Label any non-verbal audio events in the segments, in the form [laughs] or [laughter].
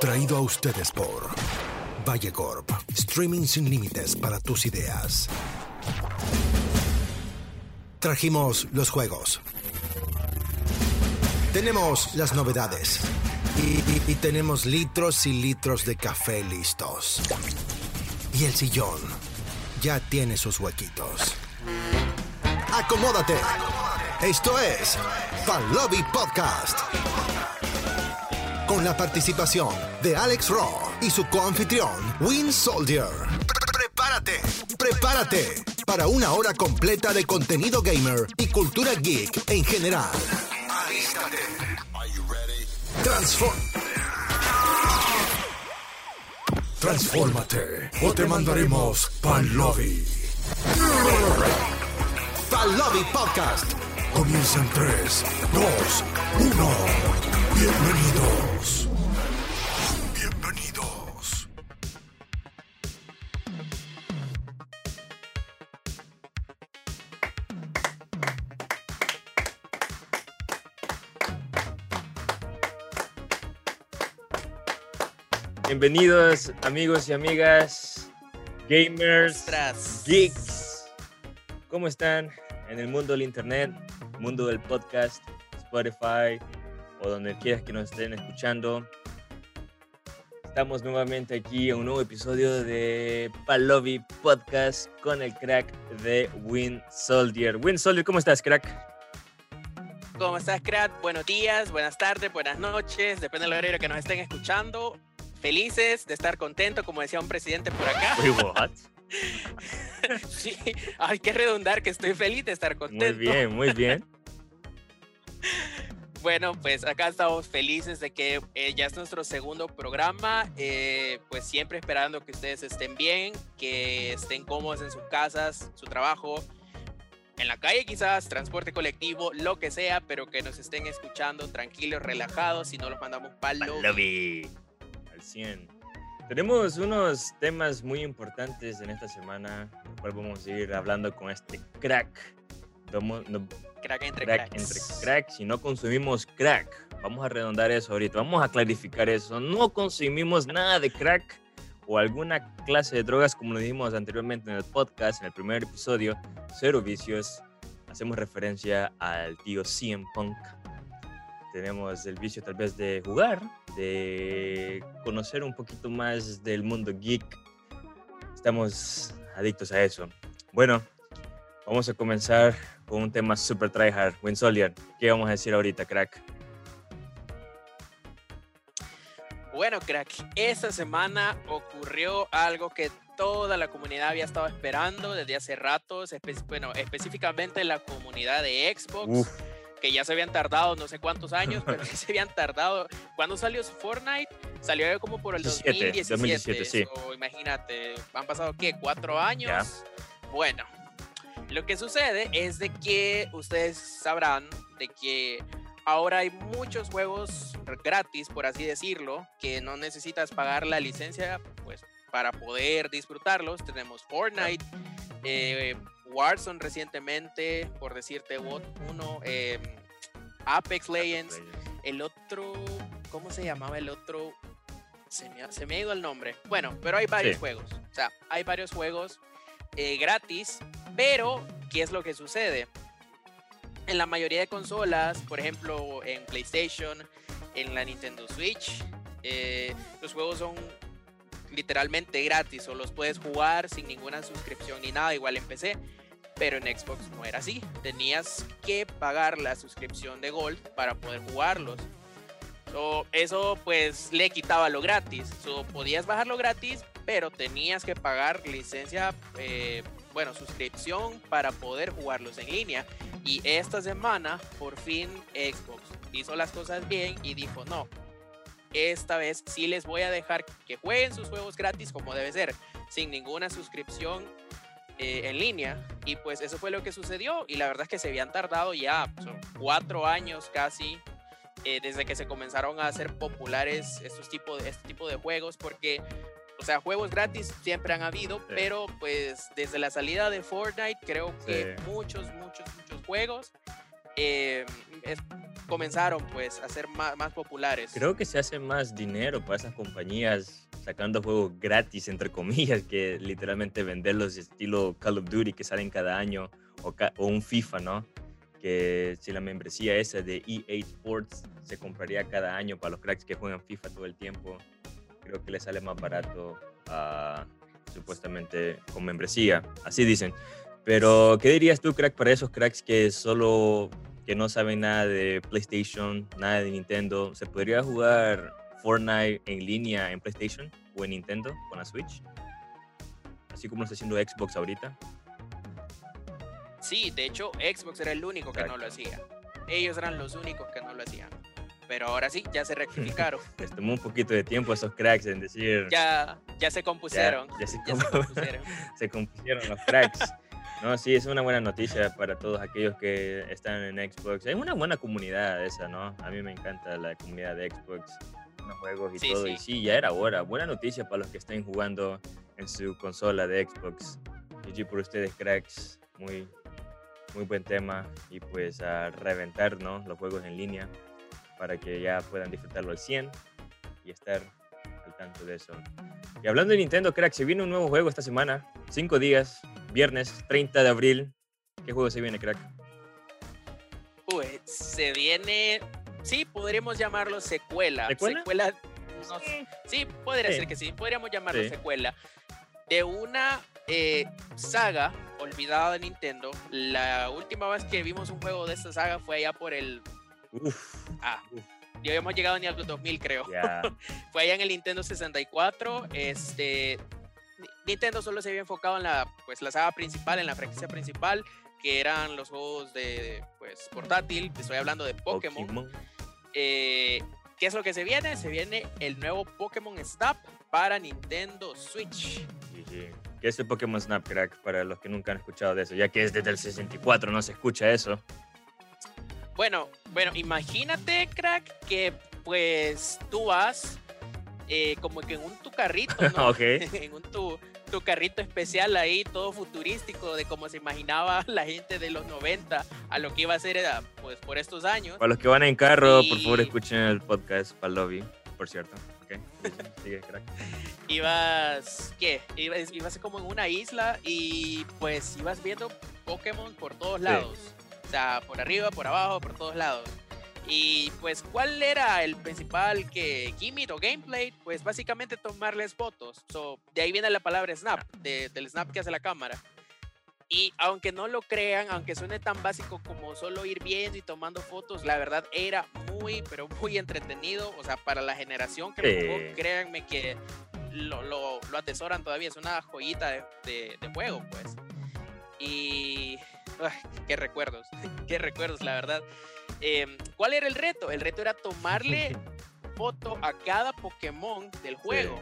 Traído a ustedes por Valle Corp. Streaming sin límites para tus ideas. Trajimos los juegos. Tenemos las novedades. Y, y- tenemos litros y litros de café listos. Y el sillón ya tiene sus huequitos. Acomódate. Esto es Palobi Podcast. Con la participación de Alex Raw y su coanfitrión, Win Soldier. Prepárate, prepárate para una hora completa de contenido gamer y cultura geek en general. Transform. Transfórmate o te mandaremos pa'l lobby. Palobi Podcast. Comienza en 3, 2, 1. Bienvenidos. Bienvenidos. Bienvenidos amigos y amigas, gamers, Ostras. geeks. ¿Cómo están en el mundo del internet, mundo del podcast, Spotify o donde quieras que nos estén escuchando? Estamos nuevamente aquí en un nuevo episodio de Palovi Podcast con el crack de Win Soldier. Win Soldier, ¿cómo estás, crack? ¿Cómo estás, Crack? Buenos días, buenas tardes, buenas noches, depende del horario que nos estén escuchando. Felices de estar contentos, como decía un presidente por acá. Wait, what? [laughs] Sí, hay que redundar que estoy feliz de estar contento. Muy bien, muy bien. [laughs] Bueno, pues acá estamos felices de que eh, ya es nuestro segundo programa. eh, pues siempre esperando que ustedes estén bien, que estén cómodos en sus casas, su trabajo, en la calle quizás, transporte colectivo, lo que sea, pero que nos estén escuchando tranquilos, relajados y no los mandamos palo. Al 100. Tenemos unos temas muy importantes en esta semana, el vamos a ir hablando con este crack. Crack entre crack cracks. entre si no consumimos crack. Vamos a redondar eso ahorita, vamos a clarificar eso. No consumimos nada de crack o alguna clase de drogas, como lo dijimos anteriormente en el podcast, en el primer episodio, Cero Vicios. Hacemos referencia al tío CM Punk. Tenemos el vicio tal vez de jugar, de conocer un poquito más del mundo geek. Estamos adictos a eso. Bueno, vamos a comenzar con un tema super tryhard. Winsolian, ¿qué vamos a decir ahorita, crack? Bueno, crack, esta semana ocurrió algo que toda la comunidad había estado esperando desde hace ratos, espe- bueno, específicamente la comunidad de Xbox, Uf, que ya se habían tardado no sé cuántos años, pero sí [laughs] se habían tardado. ¿Cuándo salió Fortnite? Salió como por el 17, 2017. 2017, sí. imagínate, han pasado, ¿qué? ¿Cuatro años? Bueno, lo que sucede es de que ustedes sabrán de que ahora hay muchos juegos gratis, por así decirlo, que no necesitas pagar la licencia, pues para poder disfrutarlos. Tenemos Fortnite, eh, Warzone recientemente, por decirte uno, eh, Apex Legends, el otro, ¿cómo se llamaba el otro? Se me, ha- se me ha ido el nombre. Bueno, pero hay varios Sí. juegos. O sea, hay varios juegos eh, gratis, pero ¿qué es lo que sucede? En la mayoría de consolas, por ejemplo, en PlayStation, en la Nintendo Switch, eh, los juegos son literalmente gratis o los puedes jugar sin ninguna suscripción ni nada, igual en PC. Pero en Xbox no era así. Tenías que pagar la suscripción de Gold para poder jugarlos. So, eso pues le quitaba lo gratis. So, podías bajarlo gratis, pero tenías que pagar licencia, eh, bueno, suscripción para poder jugarlos en línea. Y esta semana, por fin, Xbox hizo las cosas bien y dijo, no, esta vez sí les voy a dejar que jueguen sus juegos gratis como debe ser, sin ninguna suscripción eh, en línea. Y pues eso fue lo que sucedió. Y la verdad es que se habían tardado ya cuatro años casi eh, desde que se comenzaron a hacer populares estos tipo de, este tipo de juegos, porque, o sea, juegos gratis siempre han habido, Sí. pero pues desde la salida de Fortnite creo que Sí. muchos, muchos, muchos juegos, eh, es- comenzaron pues a ser más, más populares. Creo que se hace más dinero para esas compañías sacando juegos gratis, entre comillas, que literalmente venderlos estilo Call of Duty que salen cada año o, o un FIFA, ¿no? Que si la membresía esa de EA Sports se compraría cada año para los cracks que juegan FIFA todo el tiempo, creo que le sale más barato a, supuestamente con membresía, así dicen. Pero, ¿qué dirías tú, crack, para esos cracks que solo, que no saben nada de PlayStation, nada de Nintendo? ¿Se podría jugar Fortnite en línea en PlayStation o en Nintendo con la Switch? Así como lo está haciendo Xbox ahorita. Sí, de hecho, Xbox era el único que no lo hacía. Ellos eran los únicos que no lo hacían. Pero ahora sí, ya se rectificaron. [laughs] Les tomó un poquito de tiempo a esos cracks en decir. Ya, ya se compusieron. Ya, se, compusieron. [laughs] se compusieron los cracks. No, sí, es una buena noticia para todos aquellos que están en Xbox. Es una buena comunidad esa, ¿no? A mí me encanta la comunidad de Xbox, los juegos y todo. Y sí, ya era hora. Buena noticia para los que estén jugando en su consola de Xbox. GG por ustedes, cracks. Muy, muy buen tema. Y pues a reventar, ¿no? Los juegos en línea para que ya puedan disfrutarlo al 100 y estar al tanto de eso. Y hablando de Nintendo, crack, se viene un nuevo juego esta semana. Cinco días, viernes 30 de abril. ¿Qué juego se viene, crack? Pues se viene, sí, podríamos llamarlo secuela. ¿Secuela? sí. podría ser que sí, podríamos llamarlo secuela. De una eh, saga olvidada de Nintendo. La última vez que vimos un juego de esta saga fue allá por el... Uf, ah, ya habíamos llegado ni al 2000, creo. [laughs] fue allá en el Nintendo 64. Este, Nintendo solo se había enfocado en la, pues, la saga principal, en la franquicia principal, que eran los juegos de pues, portátil. Estoy hablando de Pokémon. Eh, ¿Qué es lo que se viene? Se viene el nuevo Pokémon Snap para Nintendo Switch. ¿Qué es el Pokémon Snap, crack? Para los que nunca han escuchado de eso, ya que es desde el 64, no se escucha eso. Bueno, bueno, imagínate, crack, que pues tú vas eh, como que en un tu carrito, ¿no? [laughs] [laughs] en un tu, tu, carrito especial ahí, todo futurístico, de cómo se imaginaba [laughs] la gente de los 90 a lo que iba a ser pues, por estos años. Para los que van en carro, por favor escuchen el podcast para lobby, por cierto. Okay. Sigue, crack. ibas, ¿qué? Ibas, ibas como en una isla y pues ibas viendo Pokémon por todos lados. O sea, por arriba, por abajo, por todos lados. Y pues, ¿cuál era el principal que gimmick o gameplay? Pues básicamente tomarles fotos. So, de ahí viene la palabra snap, del snap que hace la cámara. Y aunque no lo crean, aunque suene tan básico como solo ir viendo y tomando fotos, la verdad era muy, pero muy entretenido. O sea, para la generación que lo jugó, créanme que lo, lo, lo, atesoran todavía. Es una joyita de, de, de juego, pues. Y. [laughs] qué recuerdos, qué recuerdos, la verdad. Em, ¿Cuál era el reto? El reto era tomarle [laughs] foto a cada Pokémon del juego.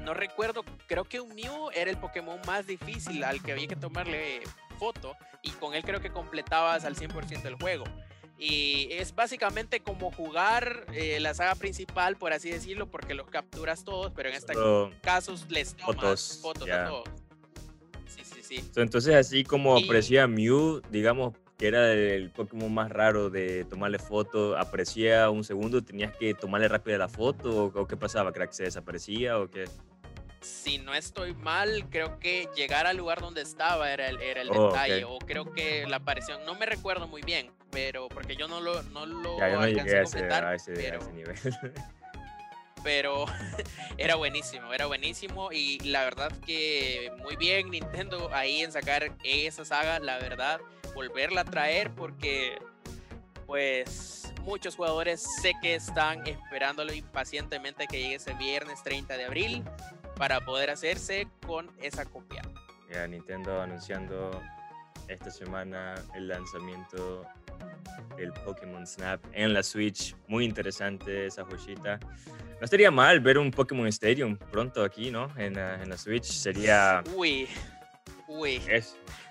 No recuerdo, creo que un Mew era el Pokémon más difícil al que había que tomarle foto y con él creo que completabas al 100% el juego. Y es básicamente como jugar eh, la saga principal, por así decirlo, porque los capturas todos, pero en este caso les tomas fotos, a todos. Sí, sí, sí. Entonces, así como aparecía Mew, digamos, que era el Pokémon más raro de tomarle foto, aparecía un segundo, tenías que tomarle rápido la foto o, qué pasaba, crack, se desaparecía o qué? Si no estoy mal, creo que llegar al lugar donde estaba era el, era el oh, detalle, o creo que la aparición, no me recuerdo muy bien, pero porque yo no lo, no lo ya, yo no llegué a, ese, pero, a ese nivel. [laughs] pero [laughs] era buenísimo, era buenísimo y la verdad que muy bien Nintendo ahí en sacar esa saga, la verdad volverla a traer porque pues muchos jugadores sé que están esperándolo impacientemente que llegue ese viernes 30 de abril para poder hacerse con esa copia. Ya Nintendo anunciando esta semana el lanzamiento del Pokémon Snap en la Switch. Muy interesante esa joyita. No estaría mal ver un Pokémon Stadium pronto aquí, ¿no? En, en la Switch. Sería... Uy, uy.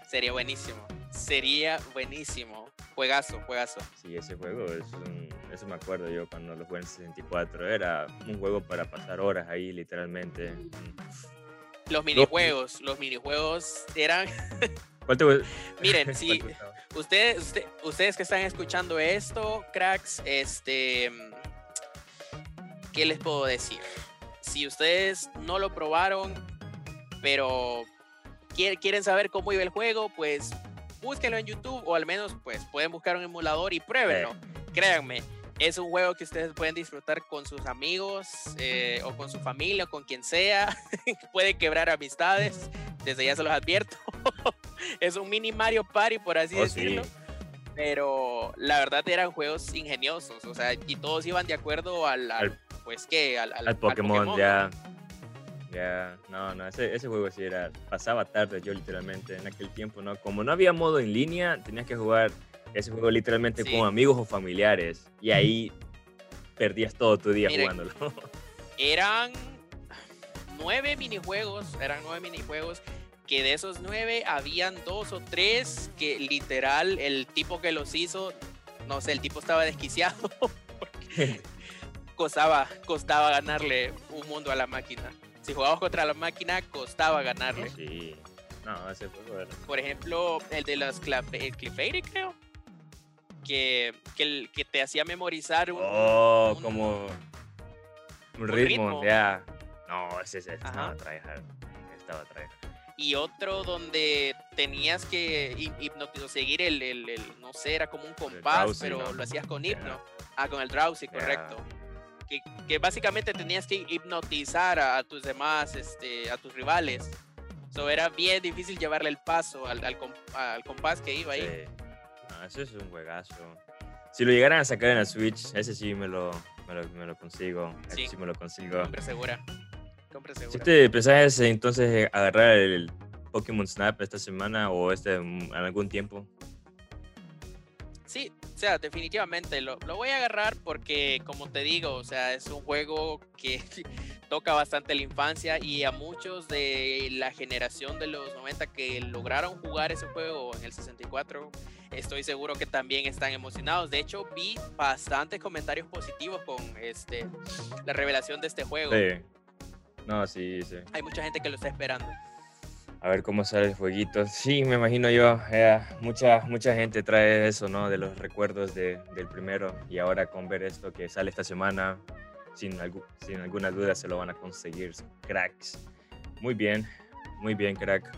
Sería buenísimo. Sería buenísimo. Juegazo, juegazo. Sí, ese juego es un, Eso me acuerdo yo cuando lo jugué en 64. Era un juego para pasar horas ahí, literalmente. Los minijuegos, los minijuegos eran. [laughs] ¿Cuál te gu- Miren, [laughs] cuál si te ustedes, usted- ustedes que están escuchando esto, cracks, este, ¿qué les puedo decir? Si ustedes no lo probaron, pero quier- quieren saber cómo iba el juego, pues búsquenlo en YouTube o al menos pues pueden buscar un emulador y pruébenlo. Créanme, es un juego que ustedes pueden disfrutar con sus amigos eh, o con su familia o con quien sea. [laughs] Puede quebrar amistades, desde ya se los advierto. [laughs] es un mini Mario Party, por así Oh, sí. decirlo. Pero la verdad eran juegos ingeniosos, o sea, y todos iban de acuerdo al, al- Al- pues que al, al- Pokémon, ya. Ya, no, no, ese, ese juego sí era. Pasaba tarde yo literalmente en aquel tiempo, ¿no? Como no había modo en línea, tenías que jugar ese juego literalmente Sí. con amigos o familiares. Y ahí perdías todo tu día Miren, jugándolo. eran nueve minijuegos, eran nueve minijuegos, que de esos nueve habían dos o tres que literal el tipo que los hizo, no sé, el tipo estaba desquiciado, [laughs] porque costaba, costaba ganarle un mundo a la máquina. Si jugabas contra la máquina, costaba ganarle. sí. No, ese juego era. Por ejemplo, el de los Clefairy, creo. Que, que, que te hacía memorizar un, Oh, un- como. Un ritmo, ya. No, ese, ese estaba tryhard. Estaba tryhard. y otro donde tenías que hi- hipnotizar, seguir el, el- el- no sé, era como un compás, drowsy, pero ¿no? lo hacías con hipno. Ah, con el drowsy, correcto. Que, que básicamente tenías que hipnotizar a, a tus demás, este, a tus rivales. So, era bien difícil llevarle el paso al, al, com- al compás que iba ahí. Sí. Eso es un juegazo. Si lo llegaran a sacar en la Switch, ese sí me lo, me lo, me lo consigo. Ese Sí. me lo consigo. Compra segura. Compra Si segura. te pensabas eh, entonces eh, agarrar el Pokémon Snap esta semana o este mm, en algún tiempo. Sí, o sea, definitivamente lo, lo voy a agarrar porque, como te digo, o sea, es un juego que [laughs] toca bastante la infancia y a muchos de la generación de los 90 que lograron jugar ese juego en el 64, estoy seguro que también están emocionados. De hecho, vi bastantes comentarios positivos con este la revelación de este juego. Sí. No, sí, sí. Hay mucha gente que lo está esperando. A ver cómo sale el jueguito. Sí, me imagino yo. eh, mucha, mucha gente trae eso, ¿no? De los recuerdos de- del primero. Y ahora con ver esto que sale esta semana, sin, algu- sin alguna duda se lo van a conseguir. Cracks. Muy bien, muy bien, crack.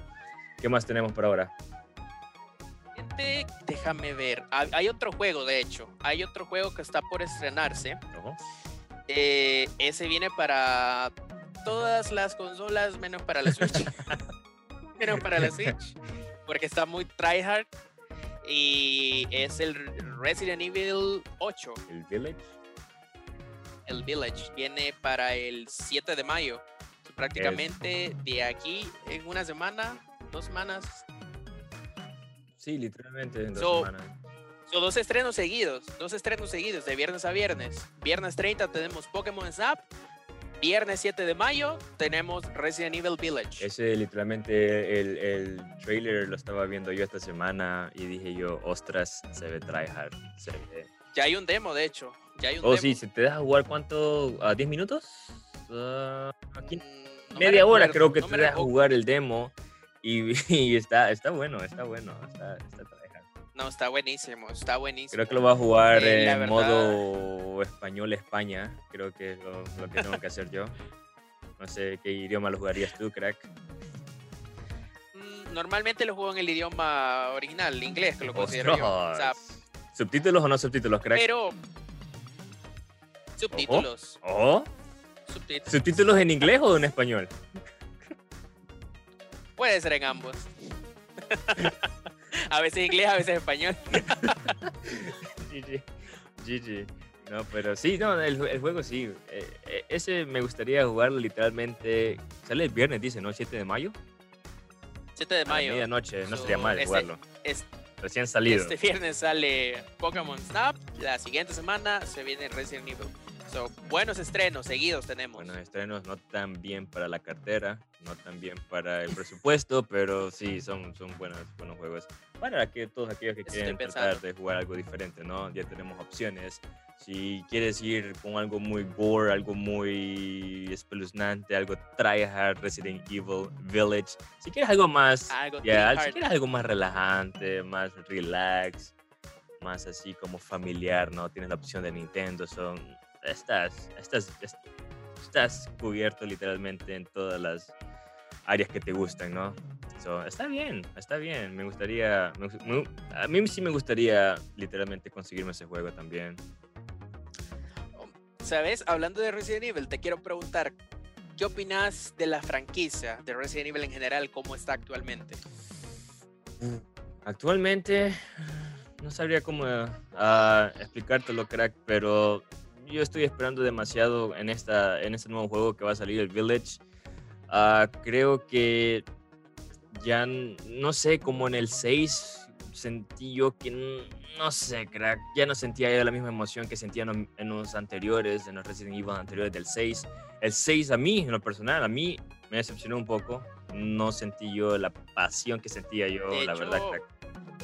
¿Qué más tenemos por ahora? Déjame ver. Hay, hay otro juego, de hecho. Hay otro juego que está por estrenarse. Eh, ese viene para todas las consolas menos para la Switch. [laughs] menos para la Switch. Porque está muy tryhard. Y es el Resident Evil 8, El Village. el Village. Viene para el 7 de mayo. Prácticamente de aquí en una semana, dos semanas. Sí, literalmente en dos So, semanas. Son dos estrenos seguidos, dos estrenos seguidos de viernes a viernes. Viernes 30 tenemos Pokémon Snap. Viernes 7 de mayo tenemos Resident Evil Village. Ese literalmente el, el trailer lo estaba viendo yo esta semana y dije yo, ostras, se ve tryhard. Se ve. Ya hay un demo, de hecho. Ya hay un Oh, demo. sí, ¿se te deja jugar cuánto? ¿A 10 minutos? Ah, aquí- Mm, no me media hora recuerdo, creo que no te me deja jugar el demo y, [laughs] y está, está bueno, está bueno, está, está. No, está buenísimo, está buenísimo. Creo que lo va a jugar Eh, en verdad- modo español España, creo que es lo, lo que tengo que hacer yo. No sé qué idioma lo jugarías tú, crack. Mm, Normalmente lo juego en el idioma original, inglés, que lo considero yo. O sea, Ostras. ¿Subtítulos o no subtítulos, crack? pero. Subtítulos. ¿Oh? Subtítulos. ¿Subtítulos en inglés o en español? Puede ser en ambos. [laughs] a veces inglés, a veces español. GG. GG. No, pero sí, no, el, el juego sí. eh, eh, ese me gustaría jugarlo literalmente. Sale el viernes, dice, ¿no? 7 de mayo. 7 de A mayo. medianoche, no So, sería mal este- jugarlo. es- Recién salido. Este viernes sale Pokémon Snap. La siguiente semana se viene Resident Evil. So, buenos estrenos seguidos tenemos. Buenos estrenos, no tan bien para la cartera, no tan bien para el presupuesto, pero sí, son, son buenos, buenos juegos. Para que todos aquellos que Eso quieren tratar de jugar algo diferente, ¿no? Ya tenemos opciones. Si quieres ir con algo muy gore, algo muy espeluznante, algo tryhard, Resident Evil Village. Si quieres algo más, Algo tryhard. si quieres algo más relajante, más relax, más así como familiar, ¿no? Tienes la opción de Nintendo, son estás, estás, est- estás cubierto literalmente en todas las áreas que te gustan, ¿no? So, está bien, está bien. Me gustaría, me gus- me- a mí sí me gustaría literalmente conseguirme ese juego también. ¿Sabes? Hablando de Resident Evil, te quiero preguntar, ¿qué opinas de la franquicia de Resident Evil en general, cómo está actualmente? Actualmente, no sabría cómo ah, explicártelo, crack, pero yo estoy esperando demasiado en, esta, en este nuevo juego que va a salir, el Village. Ah, creo que ya, no sé, como en el 6 sentí yo que, no sé, crack, ya no sentía yo la misma emoción que sentía en, en los anteriores, en los Resident Evil anteriores del 6. El 6 a mí, en lo personal, a mí me decepcionó un poco. No sentí yo la pasión que sentía yo, De la verdad, crack.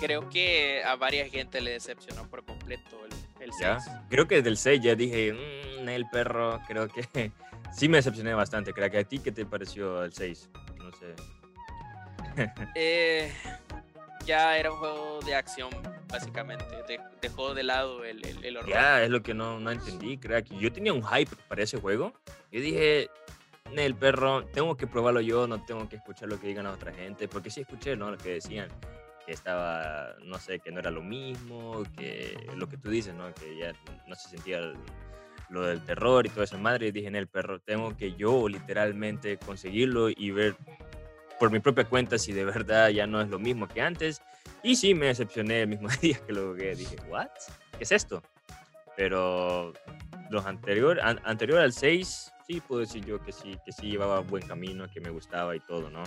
Creo que a varias gente le decepcionó por completo el, el Ya. 6. Creo que desde el 6 ya dije, mmm, el perro, creo que [laughs] sí me decepcioné bastante. Crack, ¿a ti qué te pareció el 6? No sé. [laughs] Eh, ya era un juego de acción, básicamente. De- dejó de lado el, el, el horror. Ya, es lo que no, no entendí, crack. Yo tenía un hype para ese juego. Yo dije, el perro, tengo que probarlo yo, no tengo que escuchar lo que digan a otra gente. Porque sí escuché, ¿no? Lo que decían, que estaba, no sé, que no era lo mismo, que lo que tú dices, ¿no? Que ya no se sentía lo del terror y toda esa madre. Y dije, en el perro, tengo que yo literalmente conseguirlo y ver por mi propia cuenta si de [laughs] verdad ya no es lo mismo que antes. Y sí, me decepcioné el mismo [laughs] día que lo jugué. Dije, ¿what? ¿Qué es esto? Pero los anterior, an- anterior al 6, sí puedo decir yo que sí, que sí llevaba buen camino, que me gustaba y todo, ¿no?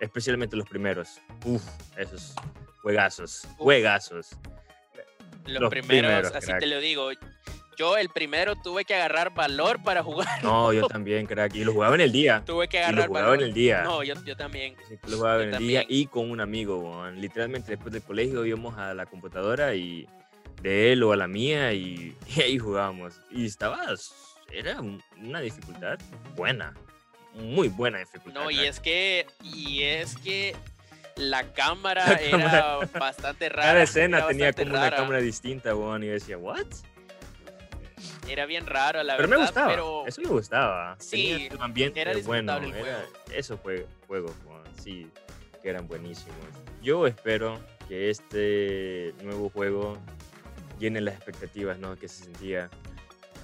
Especialmente los primeros. Uf, esos juegazos, Los, los primeros, primeros, así crack. te lo digo. Yo el primero tuve que agarrar valor para jugar. No, yo también, crack. Y lo jugaba en el día. Tuve que Y lo agarrar jugaba valor. en el día. No, yo, yo también. Sí, lo jugaba Yo en el día y con un amigo, weón. Literalmente después del colegio íbamos a la computadora y de él o a la mía y, [laughs] y ahí jugábamos. Y estaba, era un- una dificultad buena, muy buena dificultad. No, y es que, y es que la cámara La era [laughs] bastante rara. Cada escena tenía como una cámara distinta, weón. Y yo decía, ¿what? Era bien raro, la Pero verdad. me gustaba, Pero eso me gustaba. Sí, Tenía un ambiente era bueno. Era, esos jue- juegos, weón, sí, que eran buenísimos. Yo espero que este nuevo juego llene las expectativas ¿no? que se sentía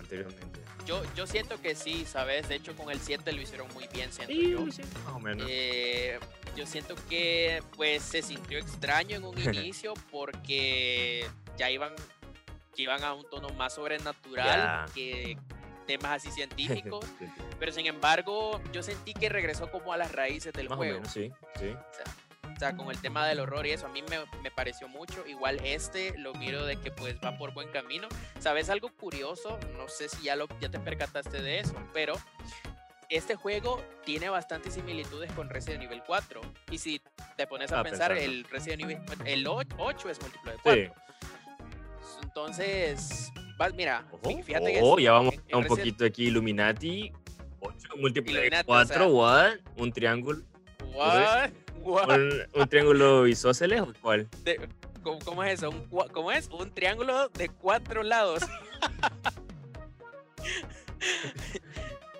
anteriormente. Yo, yo siento que sí, ¿sabes? De hecho, con el 7 lo hicieron muy bien, siento Sí, yo. sí, más o menos. Eh, yo siento que pues se sintió extraño en un [laughs] inicio porque ya iban que iban a un tono más sobrenatural que temas así científicos, [laughs] Sí, sí, pero sin embargo yo sentí que regresó como a las raíces del más o juego. menos, sí, sí. O sea, con el tema del horror y eso, a mí me, me pareció mucho. Igual este lo miro de que pues va por buen camino. ¿Sabes algo curioso? No sé si ya, lo, ya te percataste de eso, pero este juego tiene bastantes similitudes con Resident Evil 4. Y si te pones a Ah, pensar, el Resident Evil el 8 es múltiplo de 4. Sí. Entonces, vas, mira, fí- fíjate que oh, ya vamos en- en a un Resident- poquito aquí Illuminati. 8 múltiplo de Illuminati, o 4, sea- what? Un triángulo. What? What? ¿Un, un triángulo isósceles o cuál? De- ¿cómo, cómo es eso? Un, ¿Cómo es? Un triángulo de cuatro lados. [laughs]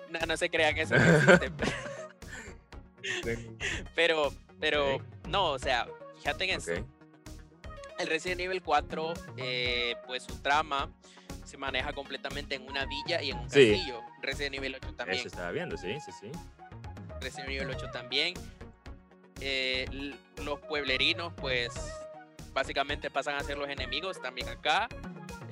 no, no se crean eso. no existe. [laughs] Pero, pero, no, o sea, fíjate en eso. El Resident Evil 4, eh, pues su trama se maneja completamente en una villa y en un Sí. castillo. Resident Evil 8 también. Eso estaba viendo, sí, sí, sí. Resident Evil 8 también. Eh, los pueblerinos, pues, básicamente pasan a ser los enemigos también acá.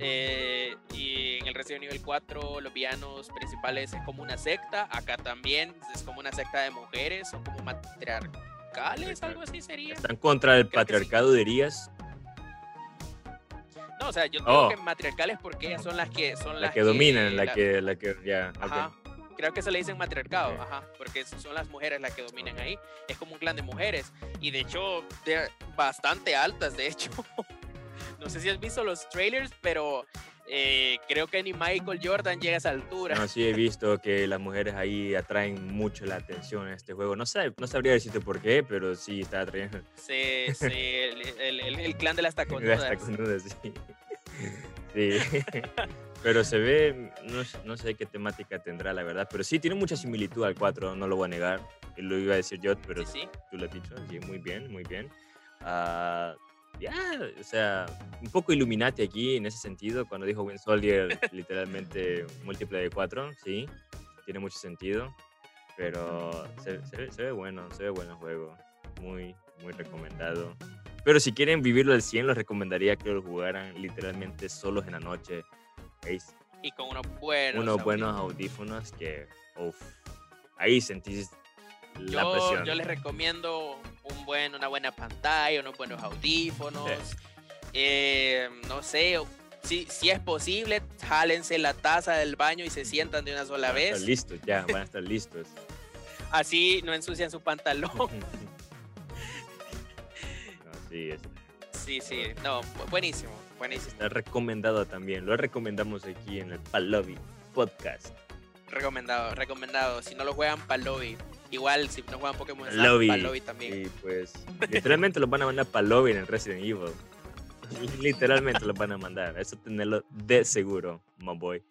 Eh, y en el Resident Evil 4, los villanos principales es como una secta. Acá también es como una secta de mujeres, son como matriarcales, algo así sería. Están contra el Creo que sí. patriarcado, dirías. No, o sea, yo Oh. creo que matriarcales porque ellas son las que son La las que dominan, la la- que, la que, ya. Creo que se le dicen matriarcado, ajá, porque son las mujeres las que dominan ahí. Es como un clan de mujeres y de hecho de bastante altas, de hecho. [laughs] no sé si has visto los trailers, pero eh, creo que ni Michael Jordan llega a esa altura. No, sí he [laughs] visto que las mujeres ahí atraen mucho la atención en este juego. No sé, no sabría decirte por qué, pero sí está atrayendo. Sí, sí, el, el- el- el clan de las [laughs] Las taconudas. taconudas, sí. Sí. Pero se ve, no, no sé qué temática tendrá, la verdad. Pero sí, tiene mucha similitud al 4, no lo voy a negar. Lo iba a decir yo, pero Sí, sí. tú lo has dicho. Sí, muy bien, muy bien. Ah, ya, o sea, un poco Illuminati aquí en ese sentido. Cuando dijo Win Soldier, [laughs] literalmente múltiple de 4, sí, tiene mucho sentido. Pero se, se ve, se ve bueno, se ve bueno el juego. Muy, muy recomendado. Pero si quieren vivirlo al 100, los recomendaría que lo jugaran literalmente solos en la noche. Veis, Y con unos buenos. unos buenos audífonos. que, uff, ahí sentís la Yo, presión. yo les recomiendo un buen, una buena pantalla, unos buenos audífonos. eh, no sé, si, si es posible, jálense la taza del baño y se sientan de una sola Van a estar vez. listos, ya, van a estar [laughs] listos. Así no ensucian su pantalón. [laughs] no, sí, es- Sí, sí, no, bu- buenísimo, buenísimo. está recomendado también. Lo recomendamos aquí en el Palobi Podcast. Recomendado, recomendado. Si no lo juegan, para lobby. Igual, si no juegan Pokémon lobby también. Pues, literalmente los van a mandar para lobby en el Resident Evil. Literalmente los van a mandar. Eso tenerlo de seguro, my boy.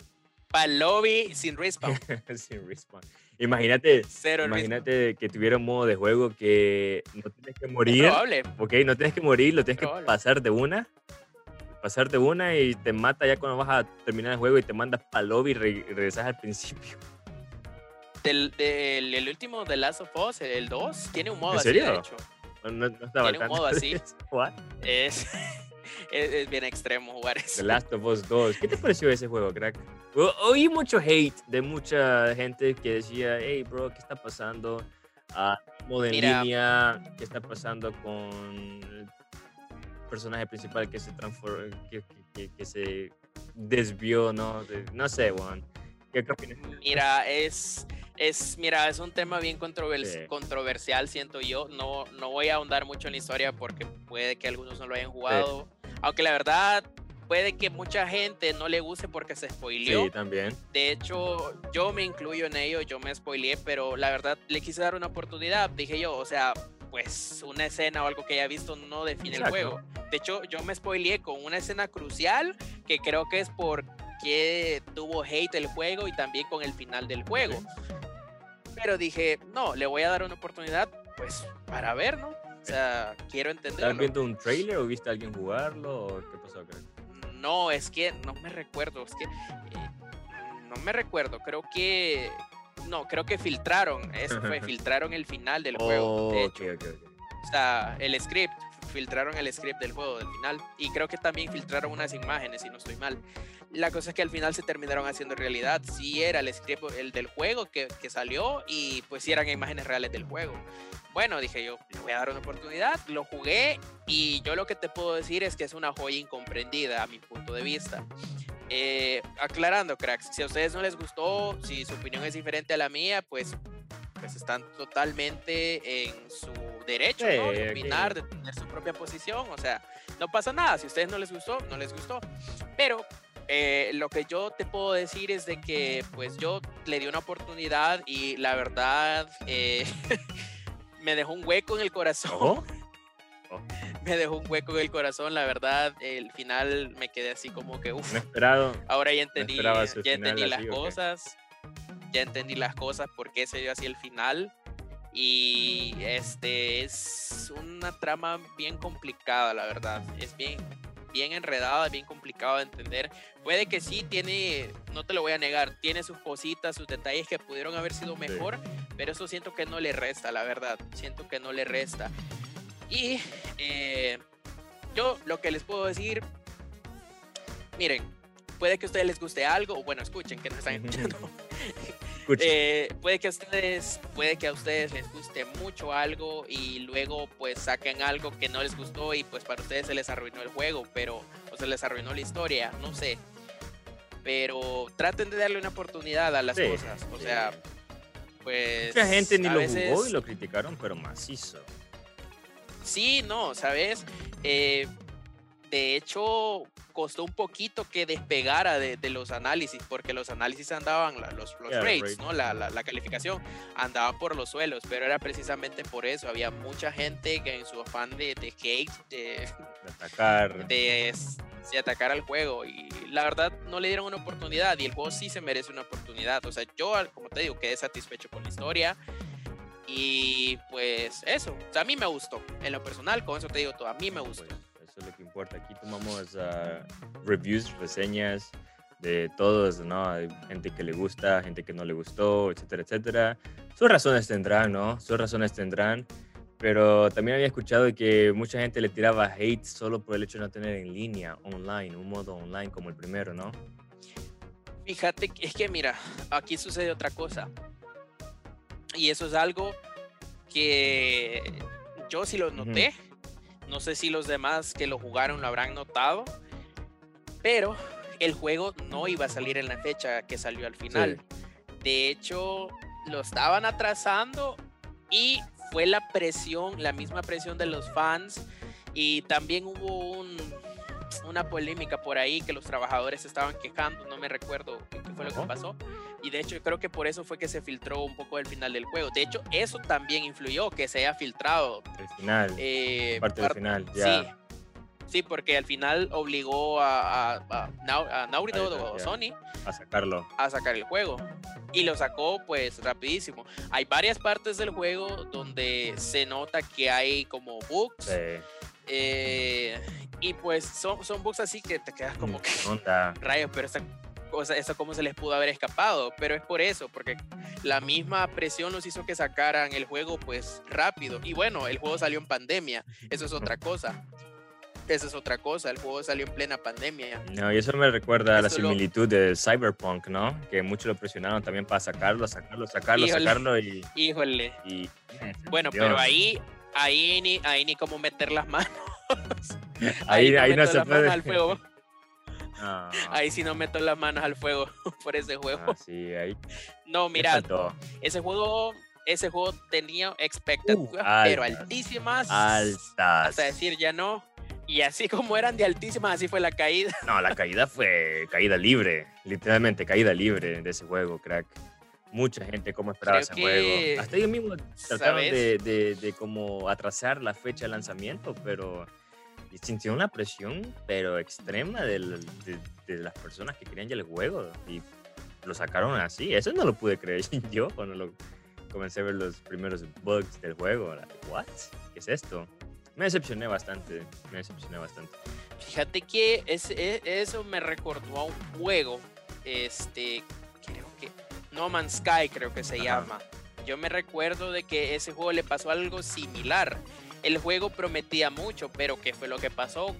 Para lobby sin respawn. [laughs] Sin respawn. Imagínate, imagínate que tuviera un modo de juego que no tienes que Es morir. probable. Ok, no tienes que morir, lo tienes que pasar de una. Pasar de una y te mata ya cuando vas a terminar el juego y te mandas para lobby y, re- y regresas al principio. Del, del- el último de Last of Us, el 2, tiene un modo ¿En así, de serio? hecho. No, no, estaba Tiene un modo así. [laughs] Es, [laughs] es, es bien extremo jugar The eso. Last of Us 2. ¿Qué te pareció ese juego, crack? O- oí mucho hate de mucha gente que decía, hey, bro, ¿qué está pasando? Ah, modo en Mira. línea, ¿qué está pasando con personaje principal que se transformó, que, que- que- se desvió, no? No sé, Juan. ¿Qué, opinas? Mira, es, es, mira, es un tema bien controver- Sí. controversial, siento yo. No, no voy a ahondar mucho en la historia porque puede que algunos no lo hayan jugado. Aunque la verdad, puede que mucha gente no le guste porque se spoileó. Sí, también. De hecho, yo me incluyo en ello, yo me spoileé, pero la verdad le quise dar una oportunidad. Dije yo, o sea, pues una escena o algo que haya visto no define Exacto. el juego. De hecho, yo me spoileé con una escena crucial que creo que es porque tuvo hate el juego y también con el final del juego. Pero dije, no, le voy a dar una oportunidad, pues para ver, ¿no? O sea, quiero ¿Estabas entenderlo. viendo un trailer o viste a alguien jugarlo? ¿O qué pasó? No, es que no me recuerdo, es que eh, no me recuerdo, creo que no, creo que filtraron, eso fue, filtraron el final del juego, de hecho, o sea, el script, filtraron el script del juego del final y creo que también filtraron unas imágenes, si no estoy mal. La cosa es que al final se terminaron haciendo realidad, sí era el script el del juego que, que salió y pues sí eran imágenes reales del juego. Bueno, dije yo, le voy a dar una oportunidad, lo jugué y yo lo que te puedo decir es que es una joya incomprendida a mi punto de vista. Eh, aclarando, cracks, si a ustedes no les gustó, si su opinión es diferente a la mía, pues, pues están totalmente en su derecho ¿no? Sí, de aquí- opinar, de tener su propia posición. O sea, no pasa nada. Si a ustedes no les gustó, no les gustó. Pero eh, lo que yo te puedo decir es de que pues yo le di una oportunidad y la verdad eh, [laughs] me dejó un hueco en el corazón. [laughs] Me dejó un hueco en el corazón, la verdad, el final me quedé así como que, uff, No esperado. ahora ya entendí, ya entendí las cosas, ya entendí las cosas, por qué se dio así el final, y este es una trama bien complicada, la verdad, es bien, bien enredada, bien complicado de entender, puede que sí tiene, no te lo voy a negar, tiene sus cositas, sus detalles que pudieron haber sido mejor, pero eso siento que no le resta, la verdad, siento que no le resta. Y eh, yo lo que les puedo decir, miren, puede que a ustedes les guste algo, o bueno, escuchen, que nos están [laughs] escuchando. Eh, puede que a ustedes, puede que a ustedes les guste mucho algo y luego pues saquen algo que no les gustó y pues para ustedes se les arruinó el juego, pero o se les arruinó la historia, no sé. Pero traten de darle una oportunidad a las Sí, cosas. O sí. sea, pues. Mucha gente ni lo veces- jugó y lo criticaron, pero macizo. Sí, no, ¿sabes? Eh, de hecho, costó un poquito que despegara de, de los análisis, porque los análisis andaban, la- los, los Yeah, rates. ¿no? La, la- la calificación andaba por los suelos, pero era precisamente por eso. Había mucha gente que en su afán de, de hate, de, De atacar. de, de atacar al juego, y la verdad no le dieron una oportunidad, y el juego sí se merece una oportunidad. O sea, yo, al- como te digo, quedé satisfecho con la historia. Y pues eso, o sea, a mí me gustó. En lo personal, con eso te digo todo, a mí me Pues, gustó. Es lo que importa. Aquí tomamos ah, reviews, reseñas de todos, ¿no? Hay gente que le gusta, gente que no le gustó, etcétera, etcétera. Sus razones tendrán, ¿no? Sus razones tendrán. Pero también había escuchado que mucha gente le tiraba hate solo por el hecho de no tener en línea, online, un modo online como el primero, ¿no? Fíjate, que- es que mira, aquí sucede otra cosa. Y eso es algo que yo sí lo noté. No sé si los demás que lo jugaron lo habrán notado. Pero el juego no iba a salir en la fecha que salió al final. De hecho, lo estaban atrasando y fue la presión, la misma presión de los fans. Y también hubo un, una polémica por ahí que los trabajadores estaban quejando, no me recuerdo qué fue lo que pasó. Y de hecho, yo creo que por eso fue que se filtró un poco el final del juego. De hecho, eso también influyó, que se haya filtrado. El final, eh, parte del par- final, ya. Sí. Sí, porque al final obligó a, a, a, a o. Sony a sacarlo. a sacar el juego. Y lo sacó pues rapidísimo. Hay varias partes del juego donde se nota que hay como bugs. Sí. Eh, y pues son, son bugs así que te quedas como que onda. [laughs] rayos, pero esta cosa, esto cómo se les pudo haber escapado. Pero es por eso, porque la misma presión los hizo que sacaran el juego pues rápido. Y bueno, el juego salió en pandemia. Eso es otra cosa. Eso es otra cosa. El juego salió en plena pandemia. No, y eso me recuerda a la Esto lo- similitud de Cyberpunk, ¿no? Que muchos lo presionaron también para sacarlo, sacarlo, sacarlo, Híjole. sacarlo y... Híjole. y- Bueno, Dios. pero ahí, ahí ni, ahí ni cómo meter las manos. [laughs] Ahí, ahí no se las manos puede. al fuego. [laughs] No, Ahí sí no meto las manos al fuego [laughs] por ese juego. ah, sí, ahí. No, mira, ese juego, ese juego tenía expectativas, Uh, pero altas. altísimas. Altas. Hasta decir ya no. Y así como eran de altísimas, así fue la caída. No, la caída fue caída libre. Literalmente caída libre de ese juego, crack. Mucha gente como esperaba Creo ese que, juego. Hasta ellos mismos trataron de, de, de como atrasar la fecha de lanzamiento, pero sintió una presión, pero extrema de, de las personas que querían ya el juego. Y lo sacaron así. Eso no lo pude creer [laughs] yo cuando lo comencé a ver los primeros bugs del juego. Like, ¿What? ¿Qué es esto? Me decepcioné bastante. Me decepcioné bastante. Fíjate que es, e- eso me recordó a un juego. Este, creo que. No Man's Sky, creo que se Ajá. llama. Yo me recuerdo de que ese juego le pasó algo similar. El juego prometía mucho, pero ¿qué fue lo que pasó?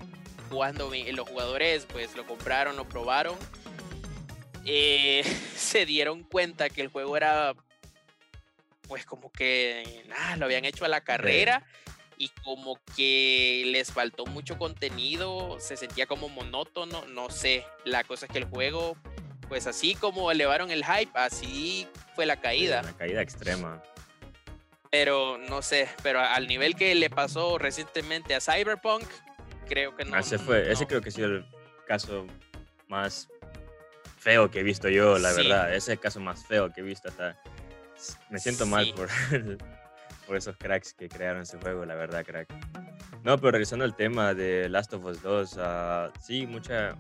Cuando los jugadores pues lo compraron, lo probaron, eh, [laughs] se dieron cuenta que el juego era pues como que nada, lo habían hecho a la carrera y como que les faltó mucho contenido, se sentía como monótono, no sé. La cosa es que el juego, pues así como elevaron el hype, así fue la caída. Una caída extrema. Pero no sé, pero al nivel que le pasó recientemente a Cyberpunk, creo que no. ese fue, ese no. creo que ha sido el caso más feo que he visto yo, la Sí. verdad. Ese es el caso más feo que he visto hasta. Me siento mal Sí. por, [laughs] por esos cracks que crearon ese juego, la verdad, crack. No, pero regresando al tema de Last of Us 2, ah, sí, mucha.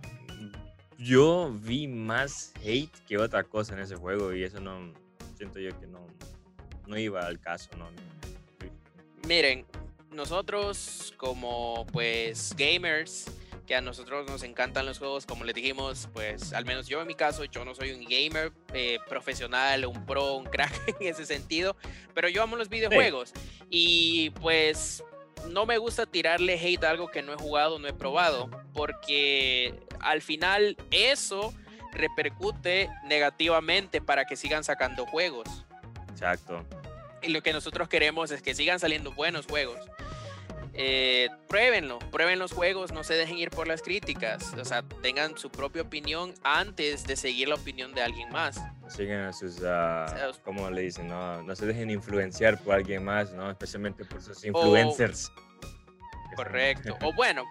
Yo vi más hate que otra cosa en ese juego y eso no. Siento yo que no, no iba al caso, ¿no? Miren, nosotros como pues gamers, que a nosotros nos encantan los juegos, como les dijimos, pues al menos yo en mi caso, yo no soy un gamer eh, profesional, un pro, un crack [laughs] en ese sentido, pero yo amo los videojuegos y pues no me gusta tirarle hate a algo que no he jugado, no he probado, porque al final eso repercute negativamente para que sigan sacando juegos. Exacto. Y lo que nosotros queremos es que sigan saliendo buenos juegos. eh, pruébenlo, prueben los juegos, no se dejen ir por las críticas, o sea, tengan su propia opinión antes de seguir la opinión de alguien más. Sigan a sus, uh, ¿cómo le dicen? No, no se dejen influenciar por alguien más, ¿no? Especialmente por sus influencers. correcto. o bueno,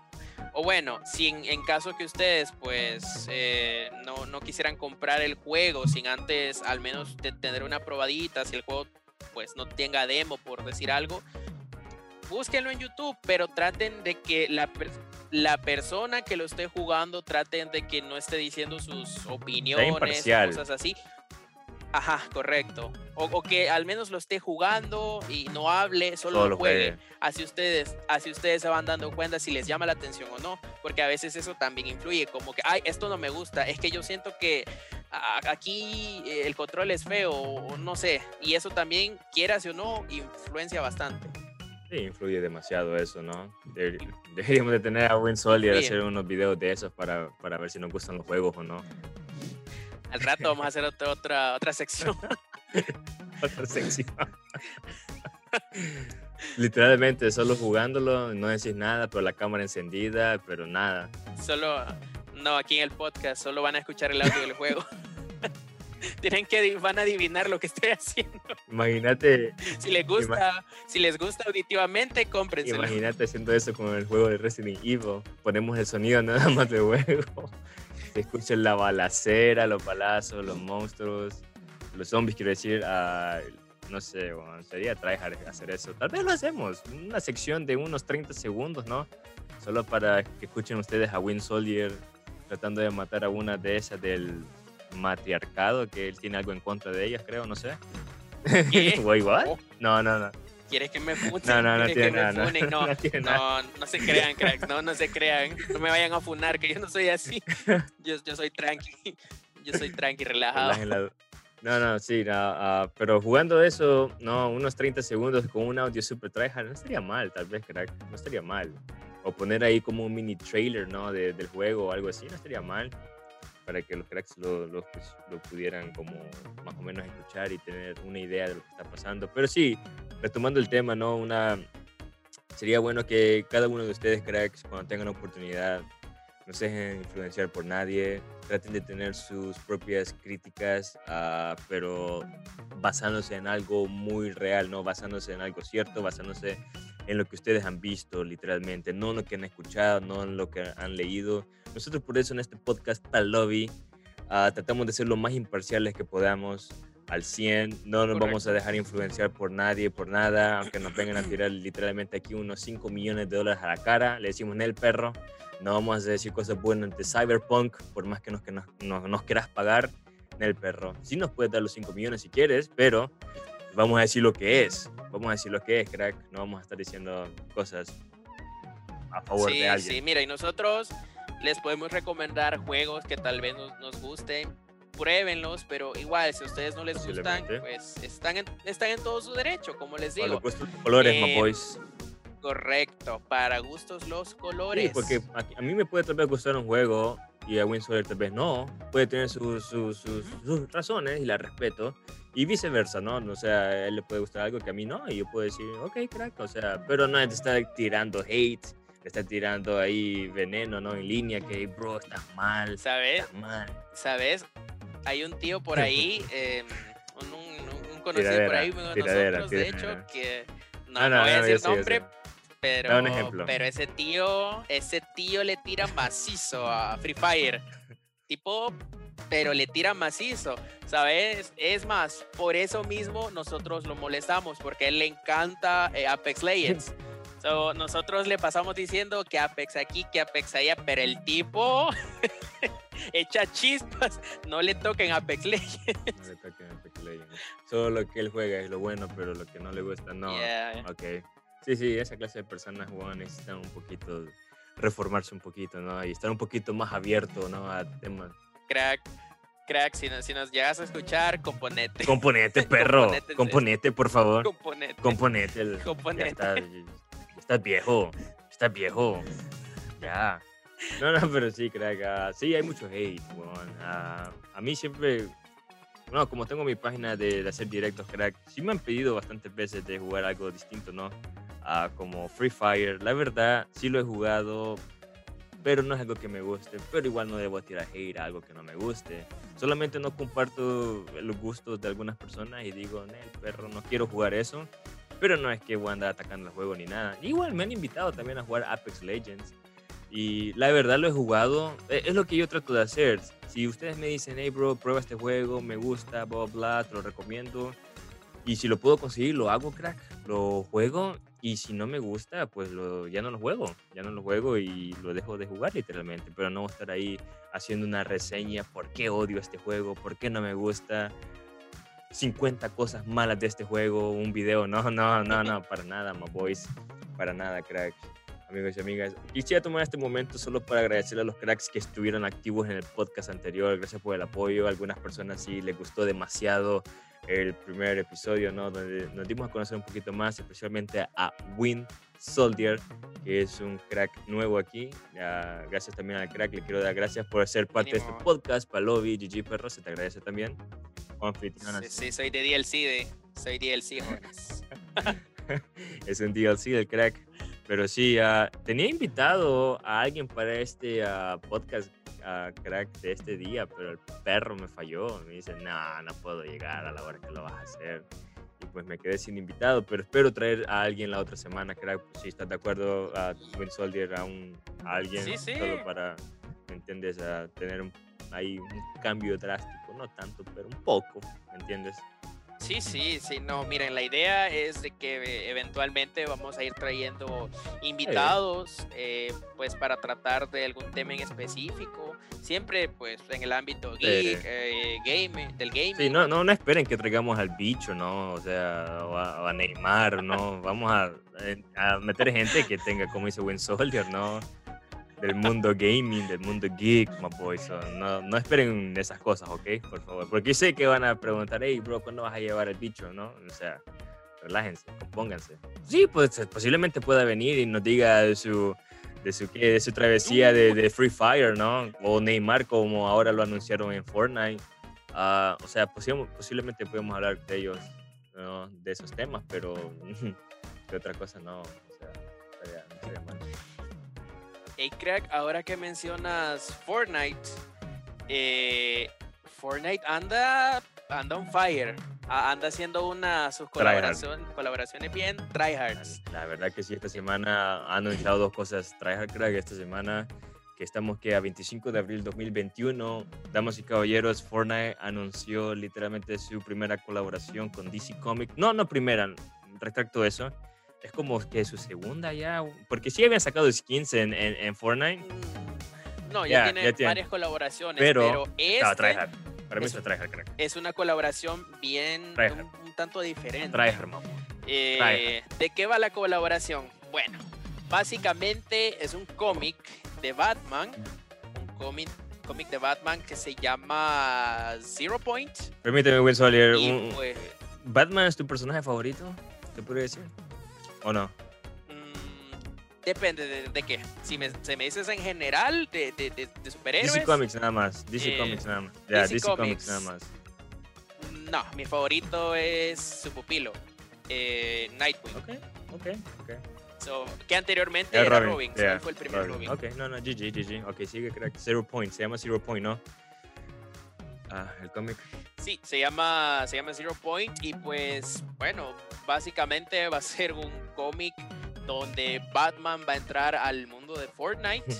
o bueno, si en, caso que ustedes pues eh, no, no, quisieran comprar el juego sin antes al menos tener una probadita, si el juego pues no tenga demo por decir algo, búsquenlo en YouTube, pero traten de que la, la persona que lo esté jugando, traten de que no esté diciendo sus opiniones, cosas así. Ajá, correcto. O, que al menos lo esté jugando y no hable, solo, lo juegue. Así ustedes, así ustedes se van dando cuenta si les llama la atención o no. Porque a veces eso también influye. Como que, ay, esto no me gusta. Es que yo siento que aquí el control es feo, o no sé. Y eso también, quieras o no, influencia bastante. Sí, influye demasiado eso, ¿no? Deberíamos de tener a Win y hacer unos videos de esos para, para ver si nos gustan los juegos o no. Al rato vamos a hacer otra, otra, otra sección. [laughs] otra sección. Literalmente, solo jugándolo, no decís nada, pero la cámara encendida, pero nada. Solo, no, aquí en el podcast, solo van a escuchar el audio del juego. [laughs] Tienen que van a adivinar lo que estoy haciendo. Imagínate. Si les gusta, si les gusta auditivamente, cómprenselo. Imagínate haciendo eso con el juego de Resident Evil. Ponemos el sonido nada más de juego escuchen la balacera, los balazos, los monstruos, los zombies, quiero decir, uh, no sé, bueno, sería tryhard hacer eso. Tal vez lo hacemos, una sección de unos 30 segundos, ¿no? Solo para que escuchen ustedes a Win Soldier tratando de matar a una de esas del matriarcado, que él tiene algo en contra de ellas, creo, no sé. ¿Qué? [laughs] Wait, what? Oh. No, no, no. ¿Quieres que me [laughs] funen? No, no, no [laughs] tiene nada. No, no, no, se crean, cracks. No, no se crean. No me vayan a funar, que yo no soy así. [laughs] Yo, yo soy tranqui. Yo soy tranqui, relajado. No, no, sí, no, pero jugando eso, no, unos 30 segundos con un audio super tryhard, no estaría mal, tal vez, crack, no estaría mal. O poner ahí como un mini trailer, ¿no? De, del juego o algo así, no estaría mal para que los cracks lo, lo, pues, lo, pudieran como más o menos escuchar y tener una idea de lo que está pasando. Pero sí, retomando el tema, ¿no? Una, sería bueno que cada uno de ustedes, cracks, cuando tengan oportunidad, no se dejen influenciar por nadie, traten de tener sus propias críticas, uh, pero basándose en algo muy real, ¿no? Basándose en algo cierto, basándose en lo que ustedes han visto literalmente, no en lo que han escuchado, no en lo que han leído. Nosotros por eso en este podcast Tal Lobby uh, tratamos de ser lo más imparciales que podamos al 100, no nos vamos a dejar influenciar por nadie, por nada, aunque nos vengan a tirar literalmente aquí unos 5 millones de dólares a la cara, le decimos en el perro, no vamos a decir cosas buenas de Cyberpunk, por más que nos, que nos, nos, quieras pagar, en el perro. Sí nos puedes dar los 5 millones si quieres, pero vamos a decir lo que es, vamos a decir lo que es, crack, no vamos a estar diciendo cosas a favor de alguien. Sí, mira, y nosotros les podemos recomendar juegos que tal vez nos, nos gusten, pruébenlos, pero igual, si a ustedes no les gustan, pues están en, están en todo su derecho, como les digo. Los colores, eh, boys. Correcto, para gustos los colores. Sí, porque a, mí me puede tal vez gustar un juego y a Winsor tal vez no. Puede tener sus, sus, sus, razones y la respeto. Y viceversa, ¿no? O sea, a él le puede gustar algo que a mí no. Y yo puedo decir, ok, crack. O sea, pero no es de estar tirando hate está tirando ahí veneno, ¿no? En línea, que, bro, estás mal. ¿Sabes? Estás mal. ¿Sabes? Hay un tío por ahí, [laughs] eh, un, un, conocido por ahí, uno de nosotros, de hecho, que no, no, no voy a decir nombre, pero, pero ese tío, ese tío le tira macizo a Free Fire. tipo, pero le tira macizo, ¿sabes? Es más, por eso mismo nosotros lo molestamos, porque a él le encanta eh, Apex [laughs] Legends. So, nosotros le pasamos diciendo que Apex aquí, que Apex allá, pero el tipo [laughs] echa chispas, no le toquen Apex Legends. No le toquen Apex Legends. Solo lo que él juega es lo bueno, pero lo que no le gusta, no. Ok. Sí, sí, esa clase de personas, Juan, necesitan un poquito, reformarse un poquito, ¿no? Y estar un poquito más abierto, ¿no? A temas. Crack. Crack, si nos, si nos llegas a escuchar, componete. Componete, [laughs] perro. componete, por favor. Componete. Componete. El, componete estás viejo, estás viejo. Ya. No, no, pero sí, crack. Uh, sí, hay mucho hate, uh, a mí siempre, bueno, como tengo mi página de, de, hacer directos, crack, sí me han pedido bastantes veces de jugar algo distinto, ¿no? Ah, como Free Fire. La verdad, sí lo he jugado, pero no es algo que me guste. Pero igual no debo tirar hate a algo que no me guste. Solamente no comparto los gustos de algunas personas y digo, el perro, no quiero jugar eso. Pero no es que voy a andar atacando el juego ni nada. Igual me han invitado también a jugar Apex Legends. Y la verdad lo he jugado. e, Es lo que yo trato de hacer. Si ustedes me dicen, hey bro, prueba este juego, me gusta, bla, bla, te lo recomiendo. Y si lo puedo conseguir, lo hago, crack. Lo juego. Y si no me gusta, pues lo, ya no lo juego. Ya no lo juego y lo dejo de jugar literalmente. Pero no estar ahí haciendo una reseña. ¿Por qué odio este juego? ¿Por qué no me gusta? 50 cosas malas de este juego. Un video. No, no, no, no. Para nada, my boys. Para nada, crack amigos y amigas. Quisiera tomar este momento solo para agradecerle a los cracks que estuvieron activos en el podcast anterior. Gracias por el apoyo. A algunas personas sí les gustó demasiado el primer episodio, ¿no? Donde nos dimos a conocer un poquito más, especialmente a Win Soldier, que es un crack nuevo aquí. Ya, gracias también al crack. Le quiero dar gracias por ser parte de este podcast. Palovi, GG Perro, se te agradece también. Sí, sí, soy de DLC, de, soy DLC, jóvenes. [laughs] es un DLC del crack. Pero sí, ah, tenía invitado a alguien para este ah, podcast ah, crack de este día, pero el perro me falló. Me dice, no, no puedo llegar a la hora que lo vas a hacer. Y pues me quedé sin invitado, pero espero traer a alguien la otra semana, crack. Pues, si estás de acuerdo, a Twin Soldier, a, un, a alguien Sí, sí. solo para, ¿me entiendes? A tener un, ahí un cambio drástico, no tanto, pero un poco, ¿me entiendes? Sí, sí, sí, no, miren, la idea es de que eh, eventualmente vamos a ir trayendo invitados, eh, pues para tratar de algún tema en específico, siempre pues en el ámbito geek, eh, game, del gaming. Sí, no, no, no esperen que traigamos al bicho, ¿no? O sea, o a, o a Neymar, ¿no? Vamos a, eh, a meter gente que tenga, como dice Win Soldier, ¿no? Del mundo gaming, del mundo geek, my boy. So, no, no esperen esas cosas, ¿ok? Por favor. Porque sé que van a preguntar, hey, bro, ¿cuándo vas a llevar al bicho, no? O sea, relájense, compónganse. Sí, pues posiblemente pueda venir y nos diga de su, de su, de su travesía de, de Free Fire, ¿no? O Neymar, como ahora lo anunciaron en Fortnite. Ah, o sea, posi- posiblemente podemos hablar de ellos, ¿no? de esos temas, pero [laughs] de otra cosa no. O sea, estaría- estaría mal. Hey, crack, ahora que mencionas Fortnite, eh, Fortnite anda, anda on fire. Anda haciendo una sus colaboración, colaboraciones bien tryhards. La verdad que sí, esta semana han anunciado dos cosas. Tryhard Crack esta semana, que estamos que a 25 de abril 2021, damas y caballeros, Fortnite anunció literalmente su primera colaboración con DC Comics. No, no primera, retracto eso. Es como que su segunda ya, porque sí habían sacado skins en, en, en Fortnite. Mm, No, Ya, tiene ya tiene. varias colaboraciones, Pero- pero, No, este Tryhard. Para mí es- es Tryhard Crack. es una colaboración bien un, un tanto diferente. Tryhard. Eh, ¿De qué va la colaboración? Bueno, básicamente es un cómic de Batman, un cómic, cómic de Batman que se llama Zero Point. Permíteme, Will Solier, un- pues, ¿Batman es tu personaje favorito? ¿Te podría decir? ¿O no? mm, depende de, de qué. Si me, se me dices en general de, de, de- superhéroes, DC Comics nada más. DC Eh, Comics nada más. DC DC, Comics. Comics. nada más. no, mi favorito es su pupilo, eh, Nightwing. Ok, ok, ok. So, que anteriormente Ya, era Robin, Robin, so fue el primer Robin. Ok, no, no, GG, GG. Ok, sigue, crack. Zero Point, se llama Zero Point, ¿no? Ah, el cómic. Sí, se llama, se llama Zero Point y pues bueno, básicamente va a ser un cómic donde Batman va a entrar al mundo de Fortnite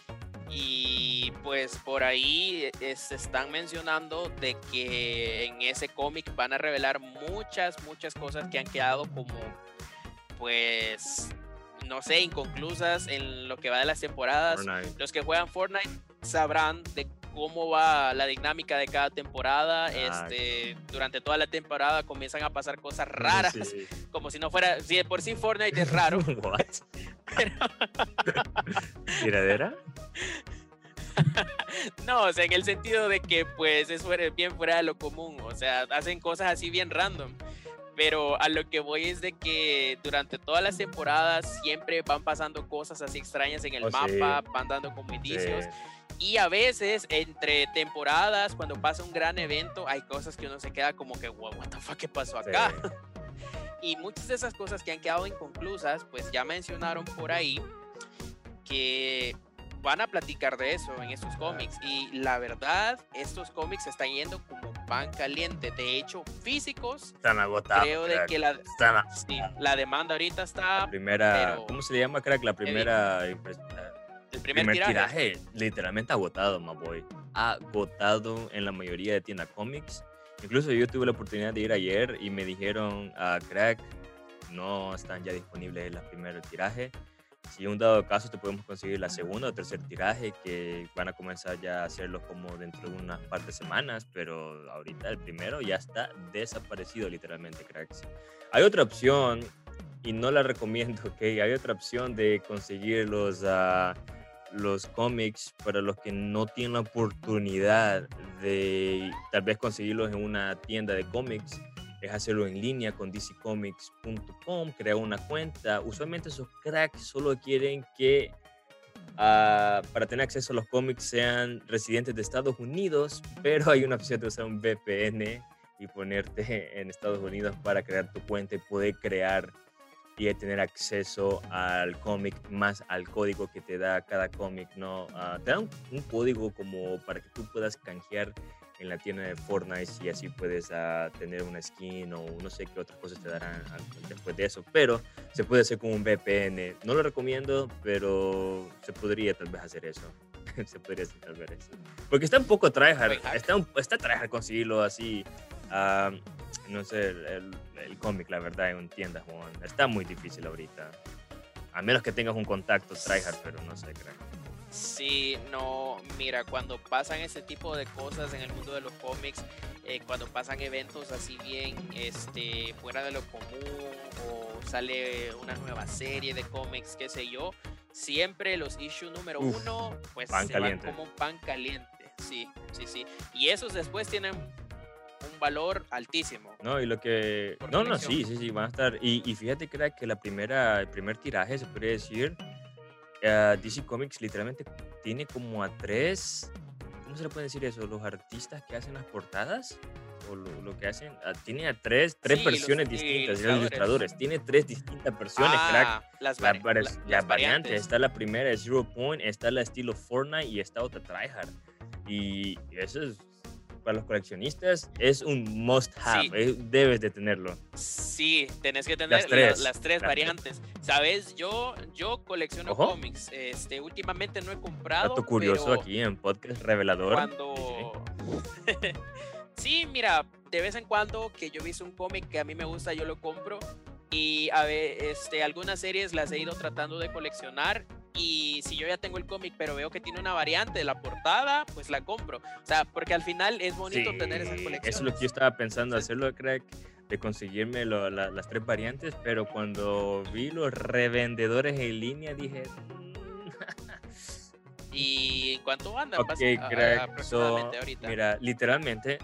[laughs] y pues por ahí eh, se están mencionando de que en ese cómic van a revelar muchas, muchas cosas que han quedado como pues no sé, inconclusas en lo que va de las temporadas Fortnite. los que juegan Fortnite sabrán de cómo va la dinámica de cada temporada. Ah, Este, durante toda la temporada comienzan a pasar cosas raras, Sí. [laughs] como si no fuera, si de por sí Fortnite es raro, [laughs] What? [laughs] ¿Tiradera? no, o sea, en el sentido de que pues es bien fuera de lo común, o sea, hacen cosas así bien random. Pero a lo que voy es de que durante todas las temporadas siempre van pasando cosas así extrañas en el Oh, sí. mapa, van dando como indicios. Sí. Y a veces, entre temporadas, cuando pasa un gran evento, hay cosas que uno se queda como que, wow, what the fuck, ¿qué pasó acá? Sí. [laughs] Y muchas de esas cosas que han quedado inconclusas, pues ya mencionaron por ahí que van a platicar de eso en estos cómics. Y la verdad, estos cómics están yendo como pan caliente. De hecho, físicos. Están agotados. Creo de que la, sí, la demanda ahorita está. La primera. ¿Cómo se llama, crack? La primera. El primer, tiraje. tiraje. literalmente agotado, my boy. Agotado en la mayoría de tiendas cómics. Incluso yo tuve la oportunidad de ir ayer y me dijeron a crack, no están ya disponibles el primer tiraje si un dado caso te podemos conseguir la segunda o tercer tiraje que van a comenzar ya a hacerlo como dentro de unas par de semanas, pero ahorita el primero ya está desaparecido literalmente, cracks. Hay otra opción y no la recomiendo, [laughs] ¿ok? Hay otra opción de conseguir los, uh, los cómics para los que no tienen la oportunidad de tal vez conseguirlos en una tienda de cómics es hacerlo en línea con dccomics.com, crear una cuenta. Usualmente esos cracks solo quieren que ah, para tener acceso a los cómics sean residentes de Estados Unidos, [laughs] pero hay una opción de usar un VPN y ponerte en Estados Unidos para crear tu cuenta y poder crear y tener acceso al cómic más al código que te da cada cómic, ¿no? Ah, te da un, código como para que tú puedas canjear en la tienda de Fortnite y así puedes uh, tener una skin o no sé qué otras cosas te darán después de eso. Pero se puede hacer con un VPN. No lo recomiendo, pero se podría tal vez hacer eso. [laughs] se podría hacer tal vez eso. Porque está un poco tryhard. Está, un, está tryhard conseguirlo así. Uh, no sé, el, el, cómic, la verdad, en tiendas, Juan. Está muy difícil ahorita. A menos que tengas un contacto tryhard, pero no sé, creo. Sí, no, mira, cuando pasan ese tipo de cosas en el mundo de los cómics, eh, cuando pasan eventos así bien este, fuera de lo común o sale una nueva serie de cómics, qué sé yo, siempre los issues número uno, pues se van como un pan caliente. Sí, sí, sí. Y esos después tienen un valor altísimo. No, y lo que... No, no, sí, sí, sí, van a estar... Y, y fíjate que, era que la primera, el primer tiraje, se podría decir, uh, DC Comics literalmente tiene como a tres, ¿cómo se le puede decir eso? Los artistas que hacen las portadas o lo, que hacen, uh, tiene a tres, tres versiones distintas, los ilustradores, tiene tres distintas versiones, ah, Las, la, las, variantes. Está la primera, Zero Point, está la estilo Fortnite y está otra Tryhard. Y eso es para los coleccionistas es un must have, eh, debes de tenerlo. Sí, tenés que tener las tres, variantes. Sabes, yo, yo colecciono cómics. Este, últimamente no he comprado. Dato curioso aquí en podcast revelador. Cuando. [laughs] sí, mira, de vez en cuando que yo visto un cómic que a mí me gusta, yo lo compro. Y a ver, este, algunas series las he ido tratando de coleccionar y si yo ya tengo el cómic pero veo que tiene una variante de la portada, pues la compro. O sea, porque al final es bonito tener esa colección. Eso es lo que yo estaba pensando, hacerlo, crack, de conseguirme las tres variantes, pero cuando vi los revendedores en línea dije... Mm". [laughs] ¿Y cuánto andan? Ok, crack, ahorita? Mira, literalmente,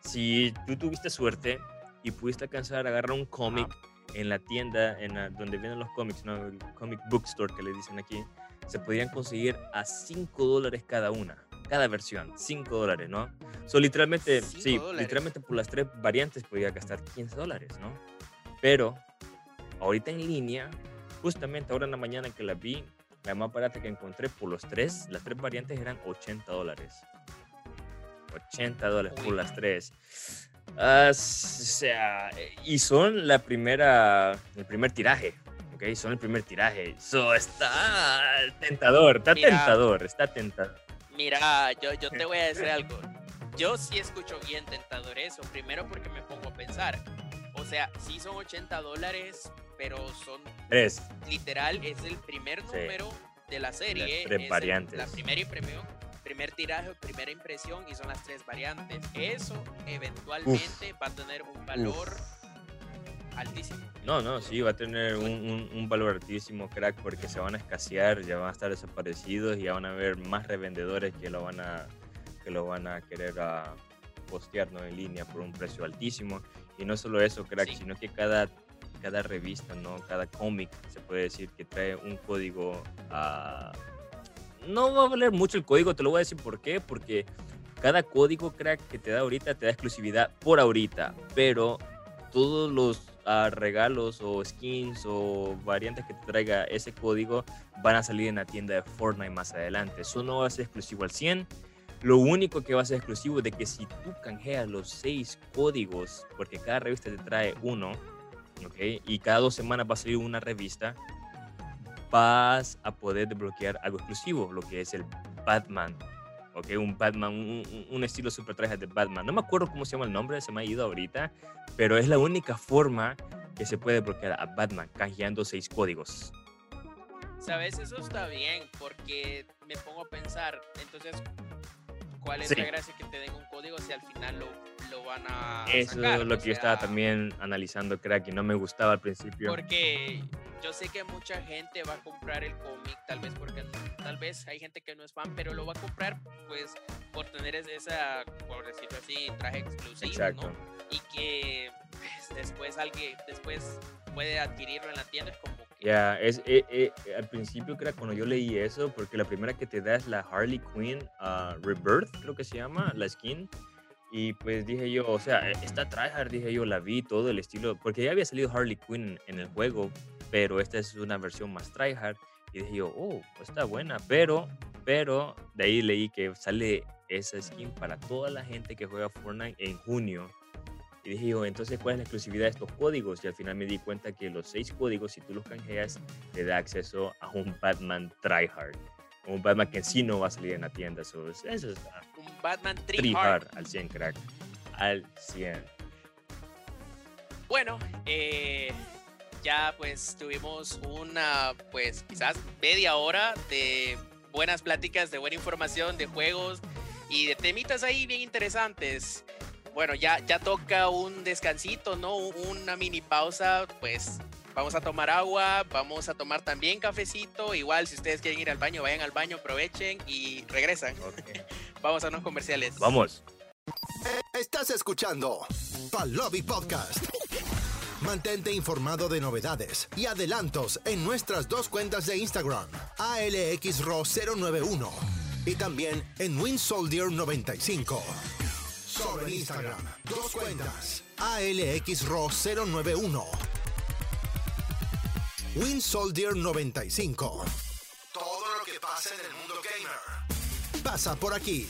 si tú tuviste suerte y pudiste alcanzar a agarrar un cómic en la tienda en donde vienen los cómics, ¿no? el comic bookstore que le dicen aquí, se podían conseguir a 5 dólares cada una, cada versión, 5 dólares, ¿no? So, literalmente, sí, literalmente por las tres variantes podía gastar 15 dólares, ¿no? Pero ahorita en línea, justamente ahora en la mañana que la vi, la más barata que encontré por los tres, las tres variantes eran 80 dólares. 80 dólares por las tres. Uh, o sea, y son la primera, el primer tiraje, ¿ok? Son el primer tiraje. So, está tentador, está tentador, está tentador. Mira, yo, yo te voy a decir algo. Yo sí escucho bien tentador eso. Primero porque me pongo a pensar. O sea, sí son 80 dólares, pero son... Tres. Literal, es el primer número de la serie. tres variantes. la primera impresión primer tiraje, primera impresión y son las tres variantes. Eso eventualmente va a tener un valor altísimo. No, no, sí, va a tener un, un, valor altísimo, crack, porque se van a escasear, ya van a estar desaparecidos y ya van a haber más revendedores que lo van a, que lo van a querer a ah, postear en línea por un precio altísimo. Y no solo eso, crack, sino que cada, cada revista, ¿no? cada cómic, se puede decir que trae un código a... No va a valer mucho el código, te lo voy a decir por qué, porque cada código crack que te da ahorita te da exclusividad por ahorita, pero todos los ah, regalos o skins o variantes que te traiga ese código van a salir en la tienda de Fortnite más adelante. Eso no va a ser exclusivo al 100. Lo único que va a ser exclusivo es de que si tú canjeas los seis códigos, porque cada revista te trae uno, ¿ok? Y cada dos semanas va a salir una revista, vas a poder desbloquear algo exclusivo, lo que es el Batman. ¿ok? Un Batman, un, estilo super traje de Batman. No me acuerdo cómo se llama el nombre, se me ha ido ahorita, pero es la única forma que se puede bloquear a Batman, canjeando seis códigos. Sabes, eso está bien, porque me pongo a pensar, entonces, ¿cuál es la gracia que te den un código si al final lo, lo van a... Eso es lo que yo estaba también analizando, crack, y no me gustaba al principio. Porque yo sé que mucha gente va a comprar el cómic, tal vez porque tal vez hay gente que no es fan, pero lo va a comprar pues por tener esa, por decirlo así, traje exclusivo, ¿no? Y que pues, después alguien, después puede adquirirlo en la tienda, es como ya, es, eh, eh, al principio era cuando yo leí eso, porque la primera que te da es la Harley Quinn uh, Rebirth, creo que se llama, la skin. Y pues dije yo, o sea, esta tryhard, dije yo, la vi, todo el estilo, porque ya había salido Harley Quinn en el juego, pero esta es una versión más tryhard. Y dije yo, oh, está buena, pero, pero de ahí leí que sale esa skin para toda la gente que juega Fortnite en junio. Y dije yo, entonces, ¿cuál es la exclusividad de estos códigos? Y al final me di cuenta que los seis códigos, si tú los canjeas, te da acceso a un Batman tryhard. Un Batman que sí no va a salir en la tienda. Eso, es, eso un Batman tryhard. Al 100, crack. Al 100. Bueno, eh, ya pues tuvimos una, pues quizás media hora de buenas pláticas, de buena información, de juegos y de temitas ahí bien interesantes. Bueno, ya, ya toca un descansito, ¿no? Una mini pausa, pues vamos a tomar agua, vamos a tomar también cafecito. Igual, si ustedes quieren ir al baño, vayan al baño, aprovechen y regresan. [laughs] vamos a unos comerciales. Vamos. Estás escuchando Palobi Podcast. Mantente informado de novedades y adelantos en nuestras dos cuentas de Instagram, ALXRO091 y también en WinSoldier95. Sobre Instagram, dos cuentas, ALXRO091, WinSoldier95. Todo lo que pasa en el mundo gamer pasa por aquí.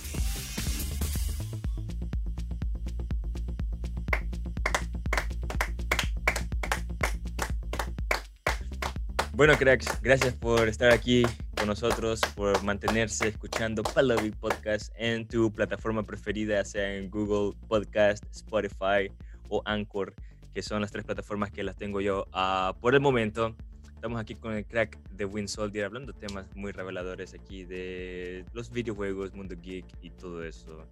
Bueno, cracks, gracias por estar aquí con nosotros, por mantenerse escuchando Palovi Podcast en tu plataforma preferida, sea en Google Podcast, Spotify o Anchor, que son las tres plataformas que las tengo yo uh, por el momento. Estamos aquí con el crack de Win Soldier hablando temas muy reveladores aquí de los videojuegos, mundo geek y todo eso.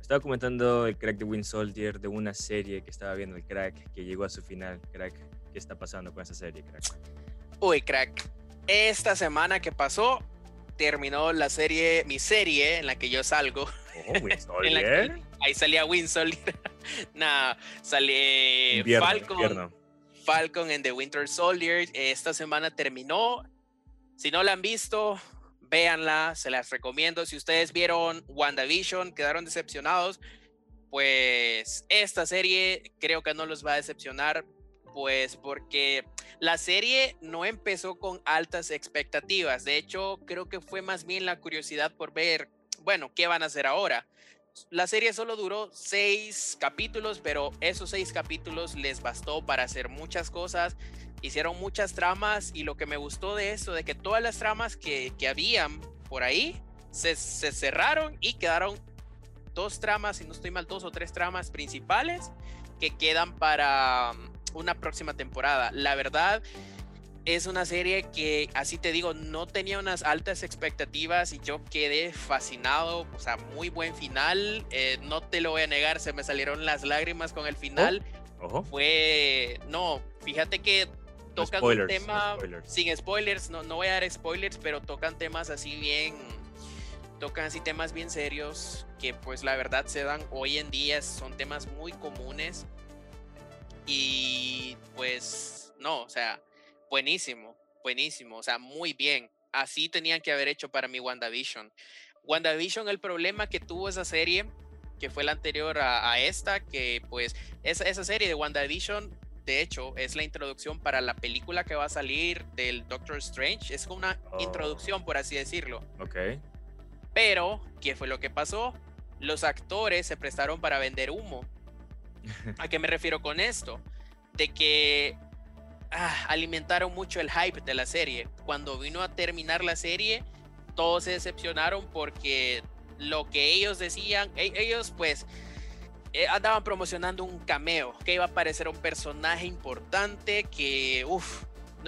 Estaba comentando el crack de Win Soldier de una serie que estaba viendo el crack que llegó a su final. Crack, ¿qué está pasando con esa serie, crack? Uy, crack. Esta semana que pasó, terminó la serie, mi serie en la que yo salgo. Oh, [laughs] ahí salía Winsol. [laughs] nah, sale Falcon. Falcon en The Winter Soldier. Esta semana terminó. Si no la han visto, véanla, se las recomiendo. Si ustedes vieron WandaVision, quedaron decepcionados, pues esta serie creo que no los va a decepcionar pues porque la serie no empezó con altas expectativas. De hecho, creo que fue más bien la curiosidad por ver, bueno, ¿qué van a hacer ahora? La serie solo duró seis capítulos, pero esos seis capítulos les bastó para hacer muchas cosas. Hicieron muchas tramas y lo que me gustó de eso, de que todas las tramas que, que habían por ahí se, se cerraron y quedaron dos tramas, si no estoy mal, dos o tres tramas principales que quedan para, una próxima temporada. La verdad es una serie que, así te digo, no tenía unas altas expectativas y yo quedé fascinado, o sea, muy buen final, eh, no te lo voy a negar, se me salieron las lágrimas con el final. Oh, Fue, no, fíjate que tocan un tema sin spoilers, no, no voy a dar spoilers, pero tocan temas así bien, tocan así temas bien serios que pues la verdad se dan hoy en día, son temas muy comunes y pues no, o sea, buenísimo, buenísimo, o sea, muy bien. Así tenían que haber hecho para mi WandaVision. WandaVision, el problema que tuvo esa serie, que fue la anterior a, esta, que pues esa, esa serie de WandaVision de hecho, es la introducción para la película que va a salir del Doctor Strange. Es como una Oh. introducción, por así decirlo. Ok. Pero, ¿qué fue lo que pasó? Los actores se prestaron para vender humo. ¿A qué me refiero con esto? De que ah, alimentaron mucho el hype de la serie. Cuando vino a terminar la serie, todos se decepcionaron porque lo que ellos decían, e- ellos pues eh, andaban promocionando un cameo, que iba a aparecer un personaje importante que, uff,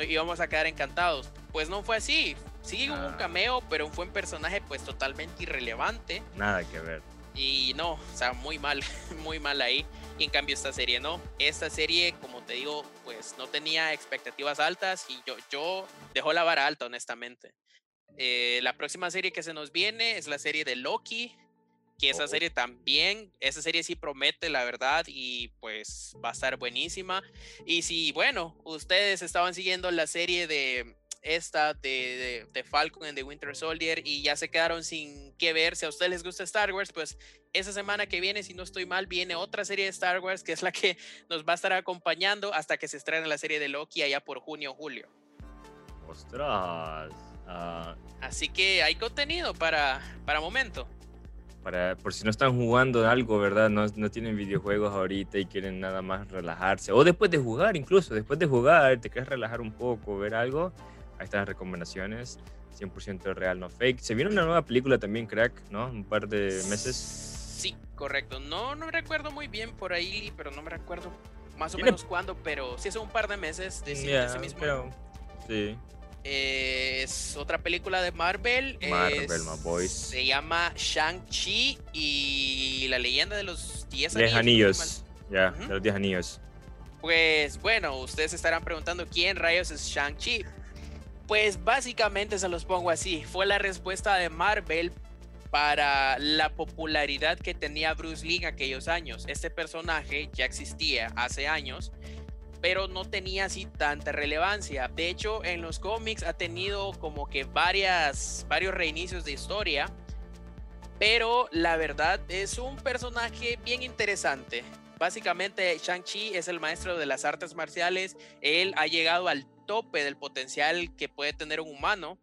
íbamos a quedar encantados. Pues no fue así. Sí hubo un Ah. cameo, pero fue un personaje pues totalmente irrelevante. Nada que ver. Y no, o sea, muy mal, [laughs] muy mal ahí. Y en cambio esta serie no. Esta serie, como te digo, pues no tenía expectativas altas y yo, yo dejó la vara alta, honestamente. Eh, la próxima serie que se nos viene es la serie de Loki, que esa Oh. serie también, esa serie sí promete, la verdad, y pues va a estar buenísima. Y si, bueno, ustedes estaban siguiendo la serie de esta de, de, de Falcon and the Winter Soldier y ya se quedaron sin qué ver, si a ustedes les gusta Star Wars, pues esa semana que viene, si no estoy mal, viene otra serie de Star Wars que es la que nos va a estar acompañando hasta que se estrene la serie de Loki allá por junio o julio. Ostras. Ah, Así que hay contenido para, para momento. para, por si no están jugando algo, ¿verdad? No, no tienen videojuegos ahorita y quieren nada más relajarse. O después de jugar, incluso. Después de jugar, te quieres relajar un poco, ver algo. Ahí están las recomendaciones. 100% real, no fake. Se viene una nueva película también, crack, ¿no? Un par de meses. Sí, correcto. No, no recuerdo muy bien por ahí, pero no me recuerdo más o Tiene- menos cuándo, pero sí es un par de meses de, ese mismo creo. Sí. Es otra película de Marvel. Marvel, es- my boys. Se llama Shang-Chi y la leyenda de los 10 Diez anillos. anillos. Ya, de los 10 anillos. Pues bueno, ustedes estarán preguntando quién rayos es Shang-Chi. Pues básicamente se los pongo así. Fue la respuesta de Marvel para la popularidad que tenía Bruce Lee en aquellos años. Este personaje ya existía hace años, pero no tenía así tanta relevancia. De hecho, en los cómics ha tenido como que varias, varios reinicios de historia, pero la verdad es un personaje bien interesante. Básicamente, Shang-Chi es el maestro de las artes marciales. Él ha llegado al tope del potencial que puede tener un humano.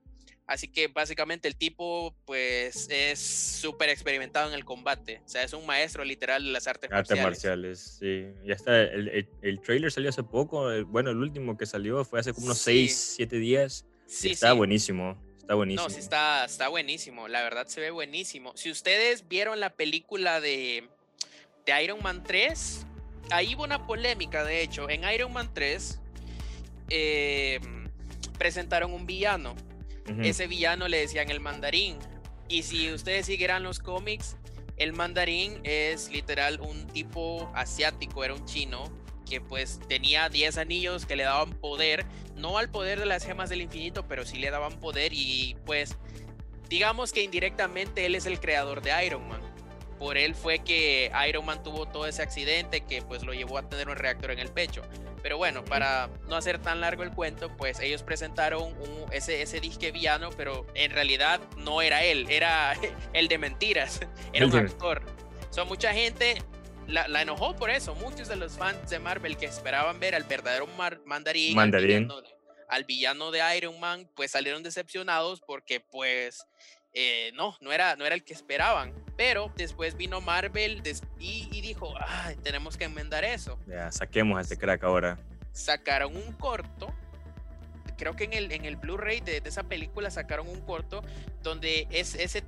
Así que básicamente el tipo pues es súper experimentado en el combate. O sea, es un maestro literal de las artes, Artes marciales. marciales, sí. Ya está. El, el, el trailer salió hace poco. bueno, el último que salió fue hace como unos Sí. 6, 7 días. y Sí, está sí. buenísimo. Está buenísimo. No, sí está, está buenísimo. La verdad se ve buenísimo. Si ustedes vieron la película de, de Iron Man 3, ahí hubo una polémica, de hecho. En Iron Man 3 eh, presentaron un villano. Ese villano le decían el mandarín. Y si ustedes siguieran los cómics, el mandarín es literal un tipo asiático, era un chino que pues tenía 10 anillos que le daban poder, no al poder de las gemas del infinito, pero sí le daban poder y pues digamos que indirectamente él es el creador de Iron Man. Por él fue que Iron Man tuvo todo ese accidente que pues lo llevó a tener un reactor en el pecho. Pero bueno, para no hacer tan largo el cuento, pues ellos presentaron un- ese, ese disque villano, pero en realidad no era él, era [laughs] el de mentiras, [laughs] era un actor. So, mucha gente la, la enojó por eso. Muchos de los fans de Marvel que esperaban ver al verdadero mar- mandarín, al Mandarín. villano de- al villano de Iron Man, pues salieron decepcionados porque pues eh, no, no era, no era el que esperaban. Pero después vino Marvel y, y dijo, "Ay, tenemos que enmendar eso. Ya, saquemos a este crack ahora. Sacaron un corto. Creo que en el, en el Blu-ray de, de esa película sacaron un corto donde es, ese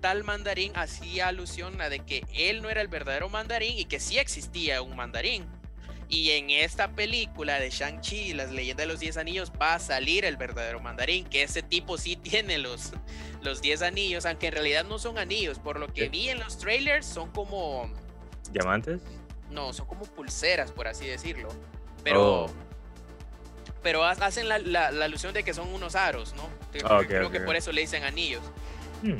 tal mandarín hacía alusión a de que él no era el verdadero mandarín y que sí existía un mandarín. Y en esta película de Shang-Chi, las leyendas de los 10 anillos, va a salir el verdadero mandarín, que ese tipo sí [laughs] tiene los, los 10 anillos, aunque en realidad no son anillos. Por lo que ¿Qué? vi en los trailers, son como, ¿Diamantes? no, son como pulseras, por así decirlo. Pero, Oh. pero ha- hacen la, la- la alusión de que son unos aros, ¿no? Ah, creo que por eso le dicen anillos. Hmm,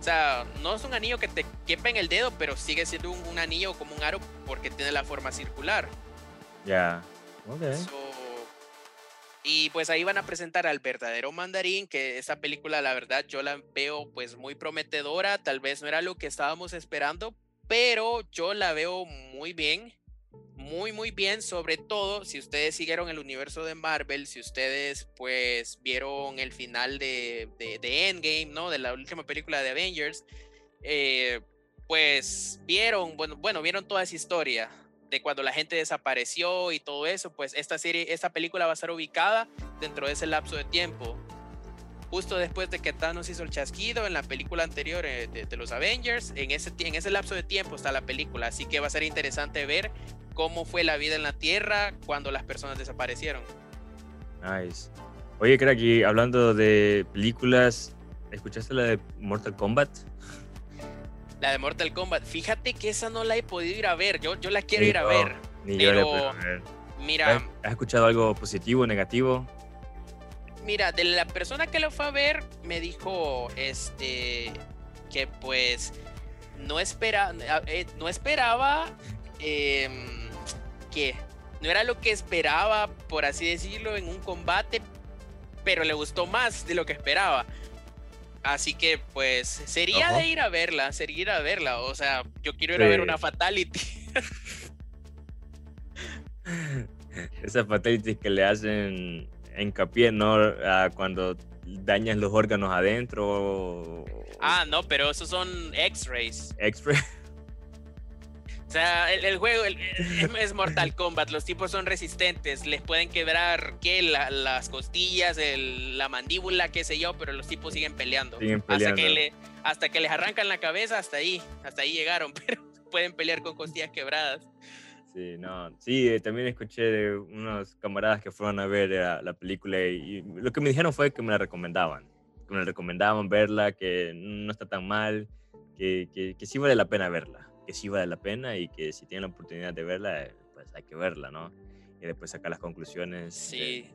O sea, no es un anillo que te quepa en el dedo, pero sigue siendo un, un anillo como un aro porque tiene la forma circular. Ya. Ok. So, y pues ahí van a presentar al verdadero mandarín, que esa película la verdad yo la veo pues muy prometedora, tal vez no era lo que estábamos esperando, pero yo la veo muy bien. Muy muy bien, sobre todo si ustedes siguieron el universo de Marvel, si ustedes pues vieron el final de, de, Endgame, ¿no? De la última película de Avengers, eh, pues vieron, bueno, bueno, vieron toda esa historia de cuando la gente desapareció y todo eso, pues esta serie, esta película va a estar ubicada dentro de ese lapso de tiempo. Justo después de que Thanos hizo el chasquido en la película anterior eh, de, los Avengers, en ese, en ese lapso de tiempo está la película, así que va a ser interesante ver cómo fue la vida en la Tierra cuando las personas desaparecieron. Nice. Oye, crack, hablando de películas, ¿escuchaste la de Mortal Kombat? La de Mortal Kombat. Fíjate que esa no la he podido ir a ver. Yo, yo la quiero ir a ver. Ni pero, ver. Mira. ¿Has escuchado algo positivo, negativo? Mira, de la persona que lo fue a ver, me dijo este que pues no espera, eh, no esperaba em, que no era lo que esperaba, por así decirlo, en un combate, pero le gustó más de lo que esperaba. Así que pues sería de ir a verla, sería ir a verla. O sea, yo quiero ir a ver una Fatality. [laughs] Esas Fatalities que le hacen hincapié, ¿no? cuando dañan los órganos adentro. Ah, no, pero esos son X-rays. X-rays. [laughs] O sea, el, juego es Mortal Kombat, los tipos son resistentes, les pueden quebrar ¿qué? las costillas, la mandíbula, qué sé yo, pero los tipos siguen peleando. Hasta, que le, hasta que les arrancan la cabeza, hasta ahí, hasta ahí llegaron, [laughs] pero pueden pelear con costillas quebradas. Sí, no, sí, eh, también escuché de unos camaradas que fueron a ver la, la película y, lo que me dijeron fue que me la recomendaban, que me la recomendaban verla, que no está tan mal, que, que, que sí vale la pena verla que sí vale la pena y que si tienen la oportunidad de verla, eh, pues hay que verla, ¿no? Y después sacar las conclusiones. Sí,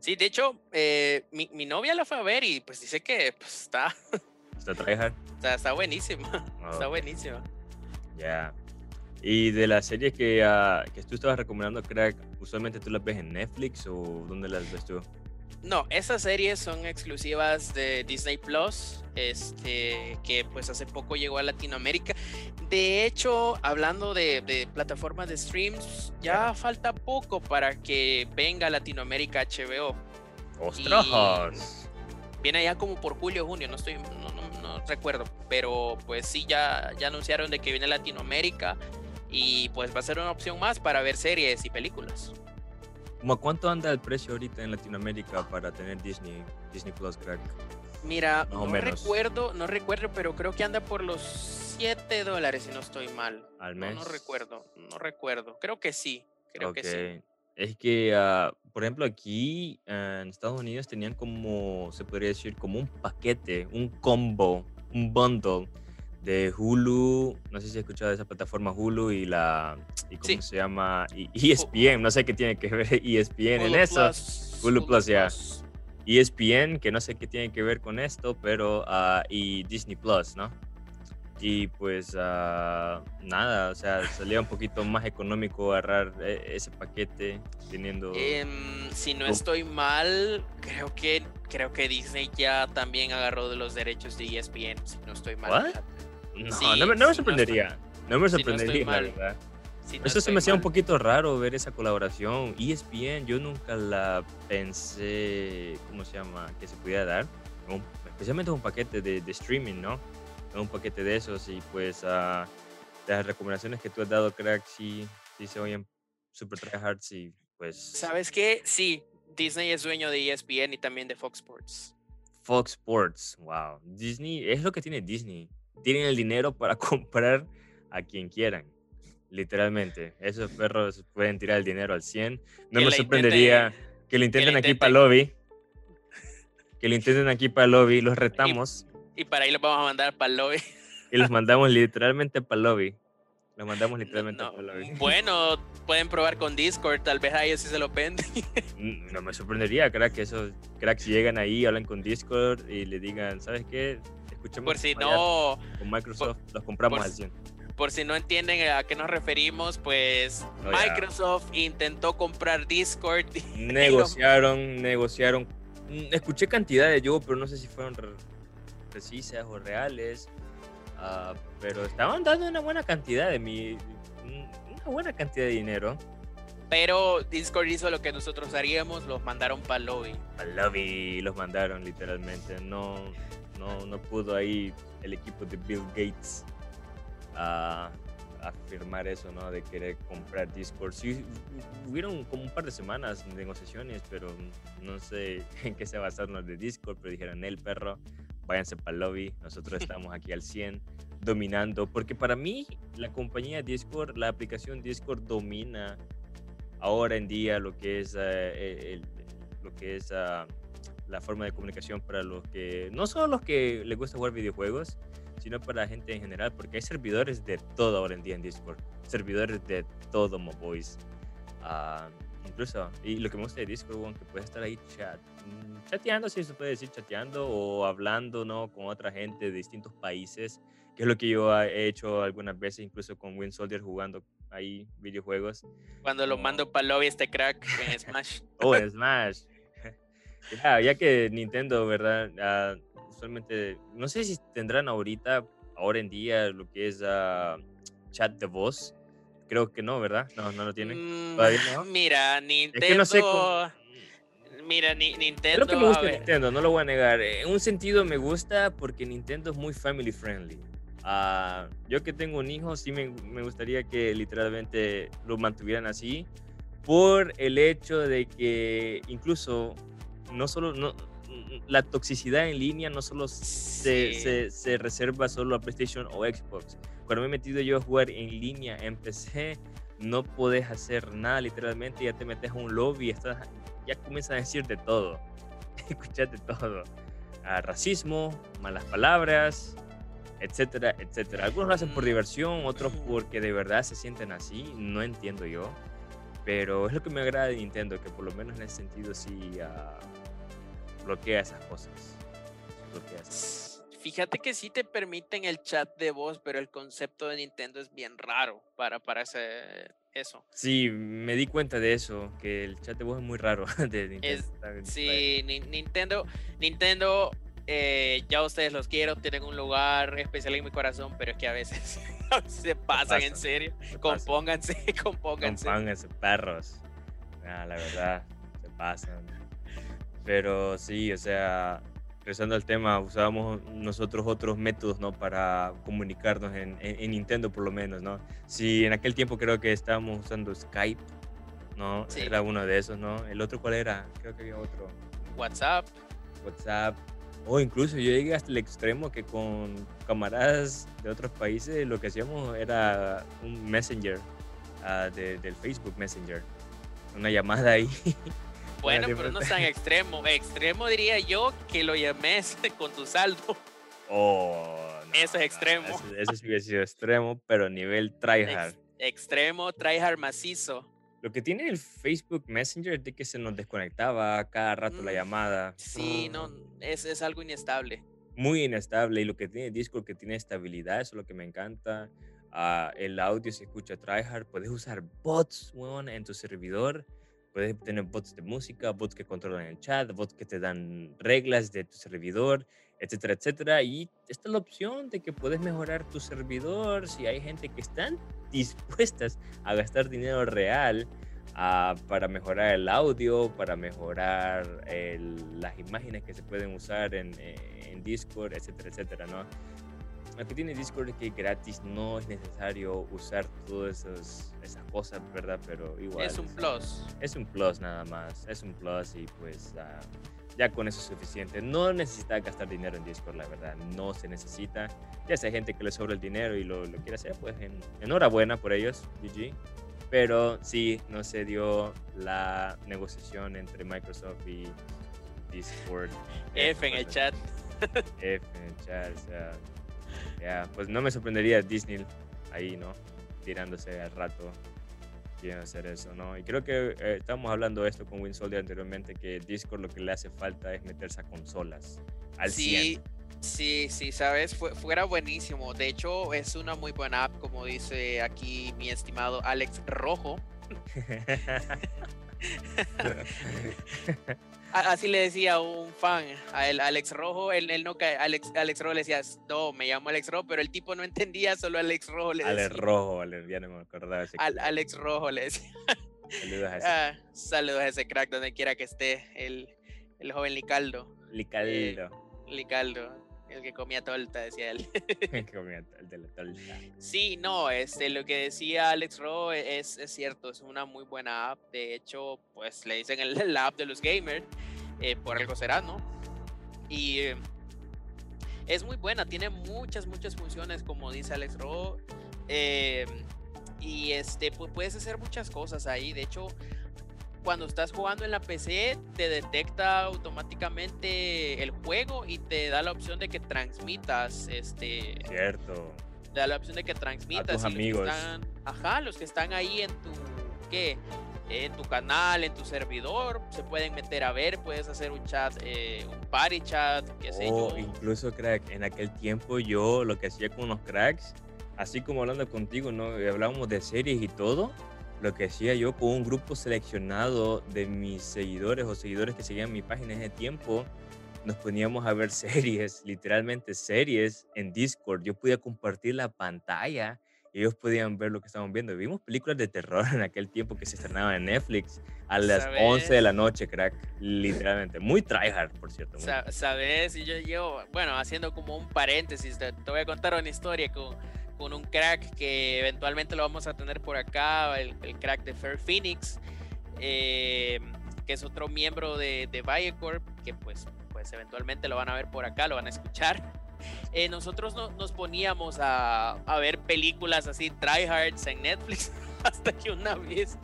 sí, de hecho, eh, mi, mi, novia la fue a ver y pues dice que pues, está... ¿Está tryhard? [laughs] Está, está buenísima, está buenísima. Ya. Y de las series que, uh, que tú estabas recomendando, Crack, ¿usualmente tú las ves en Netflix o dónde las ves tú? No, esas series son exclusivas de Disney Plus, este, que pues hace poco llegó a Latinoamérica. De hecho, hablando de, plataformas de streams, ya falta poco para que venga a Latinoamérica HBO. ¡Ostras! Viene ya como por julio junio, no estoy, no, recuerdo, pero pues sí ya, ya anunciaron de que viene a Latinoamérica y pues va a ser una opción más para ver series y películas. ¿Cómo cuánto anda el precio ahorita en Latinoamérica para tener Disney, Disney Plus, crack? Mira, no recuerdo, no recuerdo, pero creo que anda por los 7 dólares si no estoy mal. ¿Al mes? No, recuerdo, no recuerdo. Creo que sí, creo que sí. Es que, ah, por ejemplo, aquí en Estados Unidos tenían como, se podría decir, como un paquete, un combo, un bundle de Hulu, no sé si has escuchado de esa plataforma Hulu y la, y ¿cómo se llama? ESPN, no sé qué tiene que ver [laughs] ESPN en eso. Hulu, Plus, ya. ESPN, que no sé qué tiene que ver con esto, pero, uh, y Disney Plus, ¿no? Y pues uh, nada, o sea, salía un poquito más económico agarrar eh, ese paquete teniendo... Em, si no estoy mal, creo que, creo que Disney ya también agarró de los derechos de ESPN, si no estoy mal. No, no, me, sorprendería. No, me sorprendería, la verdad. Eso se me hacía un poquito raro ver esa colaboración. ESPN, yo nunca la pensé, ¿cómo se llama? Que se pudiera dar. especialmente un paquete de, streaming, ¿no? Un paquete de esos y pues uh, las recomendaciones que tú has dado, crack, sí, sí se oyen super tryhards y pues... ¿Sabes qué? Sí, Disney es dueño de ESPN y también de Fox Sports. Fox Sports, wow. Disney, es lo que tiene Disney tienen el dinero para [laughs] comprar a quien quieran. Literalmente. Esos perros pueden tirar el dinero al 100. No me sorprendería que lo intenten aquí para el lobby. Que lo intenten aquí para el lobby. Los retamos. Y, para ahí los vamos a mandar para el lobby. Y los [laughs] mandamos literalmente para el lobby. Los mandamos literalmente para el lobby. Bueno, pueden probar con Discord. Tal vez a ellos sí se lo venden. Mm, no me sorprendería, crack, que esos cracks llegan ahí, hablan con Discord y le digan, ¿sabes qué? Por si no. Con Microsoft los compramos al 100. Por si no entienden a qué nos referimos, pues oh, Microsoft intentó comprar Discord. [laughs] Negociaron, negociaron. Mm, escuché cantidades yo, pero no sé si fueron precisas o reales. Ah, pero estaban dando una buena cantidad de mi. Mm, una buena cantidad de dinero. Pero Discord hizo lo que nosotros haríamos, los mandaron para lobby. Para lobby los mandaron literalmente. No, no, no pudo ahí el equipo de Bill Gates a afirmar eso, ¿no? De querer comprar Discord. Sí, hubieron como un par de semanas de negociaciones, pero no sé [laughs] en qué se basaron los de Discord, pero dijeron, el perro, váyanse para el lobby, nosotros [laughs] estamos aquí al 100 dominando, porque para mí la compañía Discord, la aplicación Discord domina ahora en día lo que es, eh, lo que es ah, la forma de comunicación para los que, no solo los que les gusta jugar videojuegos, sino para la gente en general, porque hay servidores de todo ahora en día en Discord, servidores de todo Moboys. Uh, incluso, y lo que me gusta de Discord, que puedes estar ahí chat, chateando, si se puede decir chateando, o hablando ¿no? con otra gente de distintos países, que es lo que yo he hecho algunas veces, incluso con Win Soldier jugando ahí videojuegos. Cuando lo mando para lobby este crack en Smash. [laughs] oh, en Smash. Ya, ya que Nintendo, ¿verdad? Uh, usualmente, no sé si tendrán ahorita, ahora en día, lo que es uh, chat de voz. Creo que no, ¿verdad? No, no lo tienen. ¿Todavía no? Mm, [laughs] mira, Nintendo. Es que no sé cómo... Mira, ni, Nintendo. Lo que me gusta Nintendo, no lo voy a negar. En un sentido me gusta porque Nintendo es muy family friendly. Uh, yo que tengo un hijo, sí me, me, gustaría que literalmente lo mantuvieran así. Por el hecho de que incluso no solo, no, la toxicidad en línea no solo se, se, se, reserva solo a PlayStation o Xbox. Cuando me he metido yo a jugar en línea en PC, no puedes hacer nada literalmente, ya te metes a un lobby estás, ya comienzas a decir de todo, [laughs] escuchar de todo. Ah, racismo, malas palabras, etcétera, etcétera. Algunos lo hacen por mm. diversión, otros porque de verdad se sienten así, no entiendo yo. Pero es lo que me agrada de Nintendo, que por lo menos en ese sentido sí... Uh, bloquea esas cosas. Fíjate que sí te permiten el chat de voz, pero el concepto de Nintendo es bien raro para, para ese, eso. Sí, me di cuenta de eso, que el chat de voz es muy raro [laughs] de Nintendo. sí, Nintendo, Nintendo eh, ya ustedes los quiero, tienen un lugar especial en mi corazón, pero es que a veces [laughs] se pasan en serio. compónganse, [laughs] compónganse. Compónganse, perros. la verdad, se pasan. Pero sí, o sea, regresando al tema, usábamos nosotros otros métodos, ¿no? Para comunicarnos en, en, Nintendo, por lo menos, ¿no? Sí, en aquel tiempo creo que estábamos usando Skype, ¿no? Era uno de esos, ¿no? ¿El otro cuál era? Creo que había otro. WhatsApp. WhatsApp. O incluso yo llegué hasta el extremo que con camaradas de otros países lo que hacíamos era un messenger uh, del Facebook Messenger. Una llamada ahí [laughs] Bueno, pero no tan extremo. Extremo diría yo que lo llames [laughs] con tu saldo. Oh, eso es extremo. eso, sí hubiera sido extremo, pero nivel tryhard. extremo, tryhard macizo. Lo que tiene el Facebook Messenger es de que se nos desconectaba cada rato la mm, llamada. Sí, no, es, es algo inestable. Muy inestable. Y lo que tiene Discord que tiene estabilidad, eso es lo que me encanta. Ah, el audio se escucha tryhard. Puedes usar bots, en tu servidor Puedes tener bots de música, bots que controlan el chat, bots que te dan reglas de tu servidor, etcétera, etcétera. Y esta es la opción de que puedes mejorar tu servidor si hay gente que están [laughs] dispuestas a gastar dinero real ah, para mejorar el audio, para mejorar las imágenes que se pueden usar en, en Discord, etcétera, etcétera, ¿no? Lo que tiene Discord es que gratis no es necesario usar todas esas, esas cosas, ¿verdad? Pero igual. Es un plus. Es un plus nada más. Es un plus y pues ah, ya con eso es suficiente. No necesita gastar dinero en Discord, la verdad. No se necesita. Ya sea gente que le sobra el dinero y lo, lo quiere hacer, pues enhorabuena por ellos, GG. Pero sí, no se dio la negociación entre Microsoft y Discord. F en el chat. F en el chat, o sea ya, pues no me sorprendería Disney ahí, ¿no? Tirándose al rato, quieren hacer eso, ¿no? Y creo que eh, estábamos hablando de esto con WinSoldier anteriormente, que Discord lo que le hace falta es meterse a consolas al sí, Sí, sí, sabes, fuera buenísimo. De hecho, es una muy buena app, como dice aquí mi estimado Alex Rojo. [laughs] [laughs] así le decía un fan a él, Alex Rojo, él, él no Alex, Alex Rojo le decía, no, me llamo Alex Rojo, pero el tipo no entendía, solo Alex Rojo le decía. Alex Rojo, ya no me acordaba. Alex Rojo le decía. Saludos a [laughs] ese. Ah, saludos a ese crack donde quiera que esté, el, el joven Licaldo. Licaldo. Eh, Licaldo. El que comía torta, decía él. el [laughs] [laughs] que comía de la torta. Sí, no, este, lo que decía Alex Ro es, es, cierto, es una muy buena app. De hecho, pues le dicen el, la app de los gamers, eh, por algo será, ¿no? Y eh, es muy buena, tiene muchas, muchas funciones, como dice Alex Ro. Eh, y este, pues puedes hacer muchas cosas ahí. De hecho, cuando estás jugando en la PC te detecta automáticamente el juego y te da la opción de que transmitas este cierto te da la opción de que transmitas a tus amigos están, ajá los que están ahí en tu qué en tu canal en tu servidor se pueden meter a ver puedes hacer un chat eh, un party chat qué oh, yo incluso crack en aquel tiempo yo lo que hacía con unos cracks así como hablando contigo no hablábamos de series y todo lo que hacía yo con un grupo seleccionado de mis seguidores o seguidores que seguían mi página en ese tiempo, nos poníamos a ver [laughs] series, literalmente series en Discord. Yo podía compartir la pantalla ellos podían ver lo que estábamos viendo. Vimos películas de terror [laughs] en aquel tiempo que se estrenaban en Netflix a [laughs] las 11 de la noche, crack. Literalmente. Muy tryhard, por cierto. Sabes, y yo, yo, bueno, haciendo como un paréntesis, te, te voy a contar una historia con con un crack que eventualmente lo vamos a tener por acá, el, crack de Fair Phoenix, eh, que es otro miembro de, de Viacorp, que pues, pues eventualmente lo van a ver por acá, lo van a escuchar. Eh, nosotros nos poníamos a, a, ver películas así, tryhards en Netflix, [laughs] hasta que una vez,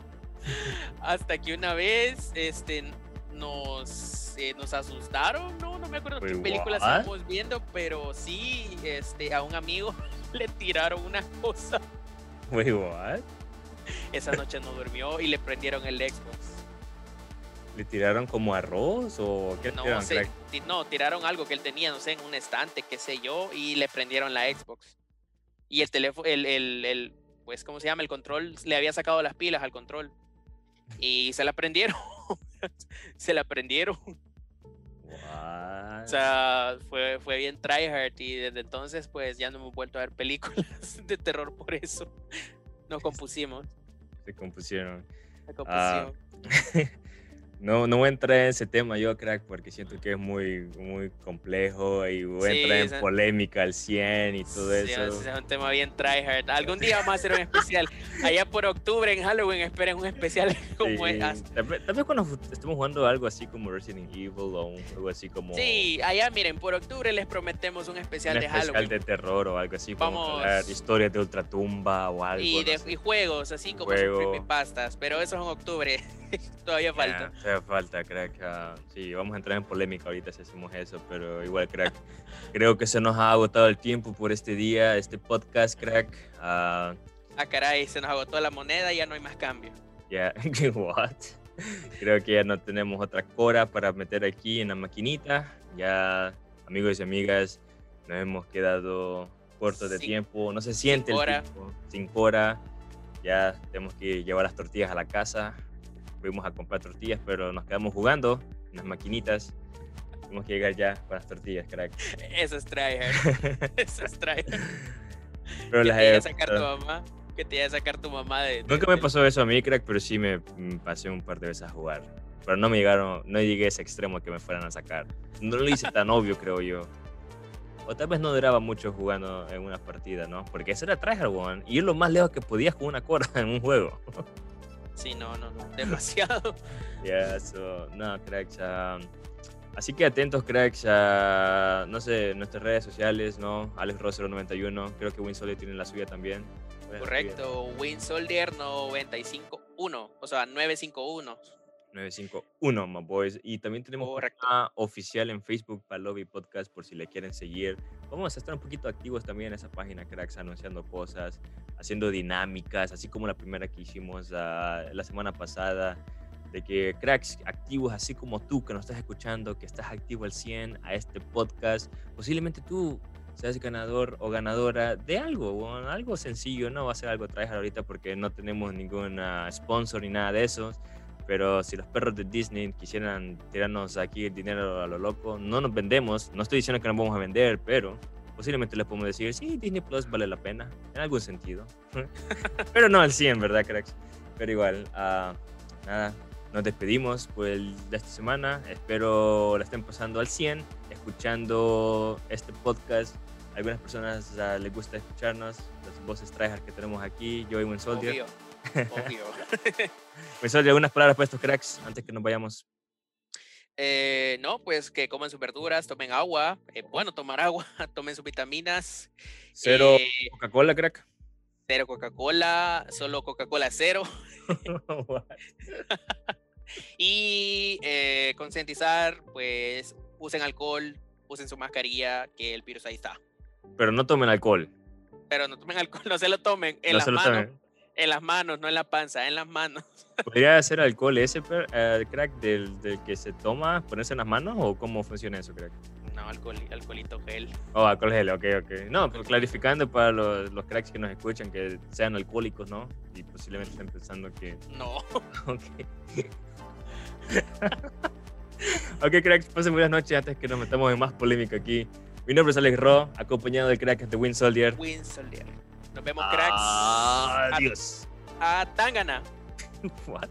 hasta que una vez, este, nos, eh, nos asustaron, no, no me acuerdo qué película estábamos viendo, pero sí, este, a un amigo [laughs] le tiraron una cosa. Wait, what? Esa noche no durmió y le prendieron el Xbox. ¿Le tiraron como arroz o qué no, tiraron? no, tiraron algo que él tenía, no sé, en un estante, qué sé yo, y le prendieron la Xbox. Y el teléfono, el, el, el, pues, ¿cómo se llama? El control, le había sacado las pilas al control. Y se la prendieron. [laughs] se la prendieron. O sea, fue, fue bien tryhard y desde entonces pues ya no hemos vuelto a ver películas [laughs] de terror por eso. Nos [laughs] compusimos. Se compusieron. Se compusieron. Ah, No, no voy a entrar en ese tema yo, crack, porque siento que es muy, muy complejo y voy a entrar en polémica al 100 y todo eso. Es un tema bien tryhard. Algún día vamos a hacer un especial. Allá por octubre en Halloween esperen un especial [laughs] como sí. Tal vez cuando estemos jugando algo así como Resident Evil o un juego así como... Sí, allá miren, por octubre les prometemos un especial de Halloween. Un especial de terror o algo así. Vamos... Como historias de ultratumba o algo. Y, de, y juegos, así como creepypastas, pero eso es en octubre. [laughs] Todavía falta. Todavía falta, crack. Ah, sí, vamos a entrar en polémica ahorita si hacemos eso, pero igual, crack. [laughs] creo que se nos ha agotado el tiempo por este día, este podcast, crack. ah, ah caray, se nos agotó la moneda y ya no hay más cambio. Ya, [laughs] yeah. what? creo que ya no tenemos otra cora para meter aquí en la maquinita. Ya, amigos y amigas, nos hemos quedado cortos de tiempo. No se siente el tiempo. Sin cora. Ya tenemos que llevar las tortillas a la casa fuimos a comprar tortillas, pero nos quedamos jugando en las maquinitas. Tenemos que llegar ya con las tortillas, crack. Eso es tryhard. [laughs] Eso es tryhard. Pero ¿Qué las te iba a sacar tu mamá? Que te iba a sacar tu mamá de, Nunca me pasó eso a mí, crack, pero sí me, pasé un par de veces a jugar. Pero no me llegaron, no llegué a ese extremo que me fueran a sacar. No lo hice [laughs] tan obvio, creo yo. O tal vez no duraba mucho jugando en una partida, ¿no? Porque eso era tryhard, one. Y es lo más lejos que podías con una cuerda en un juego. [laughs] Sí, no, no, no, [laughs] demasiado. Ya, eso, no, cracks. así que atentos, cracks, a, no sé, nuestras redes sociales, ¿no? Alex Rosero 91, creo que WinSoldier tiene la suya también. Correcto, WinSoldier 951, o sea, 951. 951, my boys. Y también tenemos una oficial en Facebook, Palobi Podcast, por si le quieren seguir. Vamos a estar un poquito activos también en esa página, cracks, anunciando cosas, haciendo dinámicas, así como la primera que hicimos uh, la semana pasada, de que cracks activos, así como tú que nos estás escuchando, que estás activo al 100 a este podcast, posiblemente tú seas ganador o ganadora de algo, algo sencillo, no va a ser algo traer ahorita porque no tenemos ningún sponsor ni nada de eso Pero si los perros de Disney quisieran tirarnos aquí el dinero a lo loco, no nos vendemos. No estoy diciendo que nos vamos a vender, pero posiblemente les podemos decir, sí, Disney Plus vale la pena, en algún sentido. [laughs] pero no al 100, ¿verdad, cracks? Pero igual, uh, nada, nos despedimos por el, de esta semana. Espero la estén pasando al 100, escuchando este podcast. algunas personas uh, les gusta escucharnos, las voces tryhard que tenemos aquí, yo y Win Soldier. Obvio, obvio. [laughs] Soldier, algunas palabras para estos cracks antes que nos vayamos. Eh, no, pues que coman sus verduras, tomen agua, eh, bueno, tomar agua, [laughs] tomen sus vitaminas. Cero eh, Coca-Cola, crack. Cero Coca-Cola, solo Coca-Cola cero. [laughs] y concientizar, pues usen alcohol, usen su mascarilla, que el virus ahí está. Pero no tomen alcohol. Pero no tomen alcohol, no se lo tomen en No las manos. En las manos, no en la panza, en las manos. [laughs] ¿Podría ser alcohol ese eh, crack del, del que se toma, ponerse en las manos o cómo funciona eso, crack? No, alcohol, alcoholito gel. Oh, alcohol gel, ok, ok. No, pero clarificando para los, los cracks que nos escuchan que sean alcohólicos, ¿no? Y posiblemente estén pensando que. No. [laughs] Ok. [laughs] ok, cracks, pasen buenas noches antes que nos metamos en más polémica aquí. Mi nombre es Alex Ro, acompañado del crack de Win Soldier. Win Soldier. Nos vemos, cracks. Adiós. A Tangana. [laughs] What?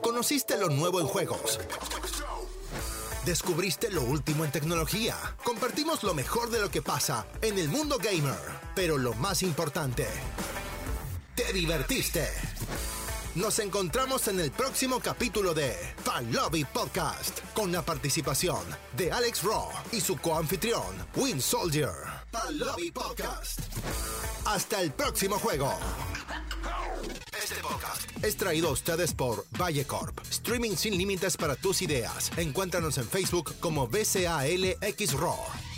¿Conociste lo nuevo en juegos? ¿Descubriste lo último en tecnología? Compartimos lo mejor de lo que pasa en el mundo gamer. Pero lo más importante, te divertiste. Nos encontramos en el próximo capítulo de Fan Lobby Podcast con la participación de Alex Raw y su coanfitrión Win Soldier. Lobby Podcast. Hasta el próximo juego. Este podcast es traído a ustedes por Vallecorp, streaming sin límites para tus ideas. Encuéntranos en Facebook como BCALX Raw.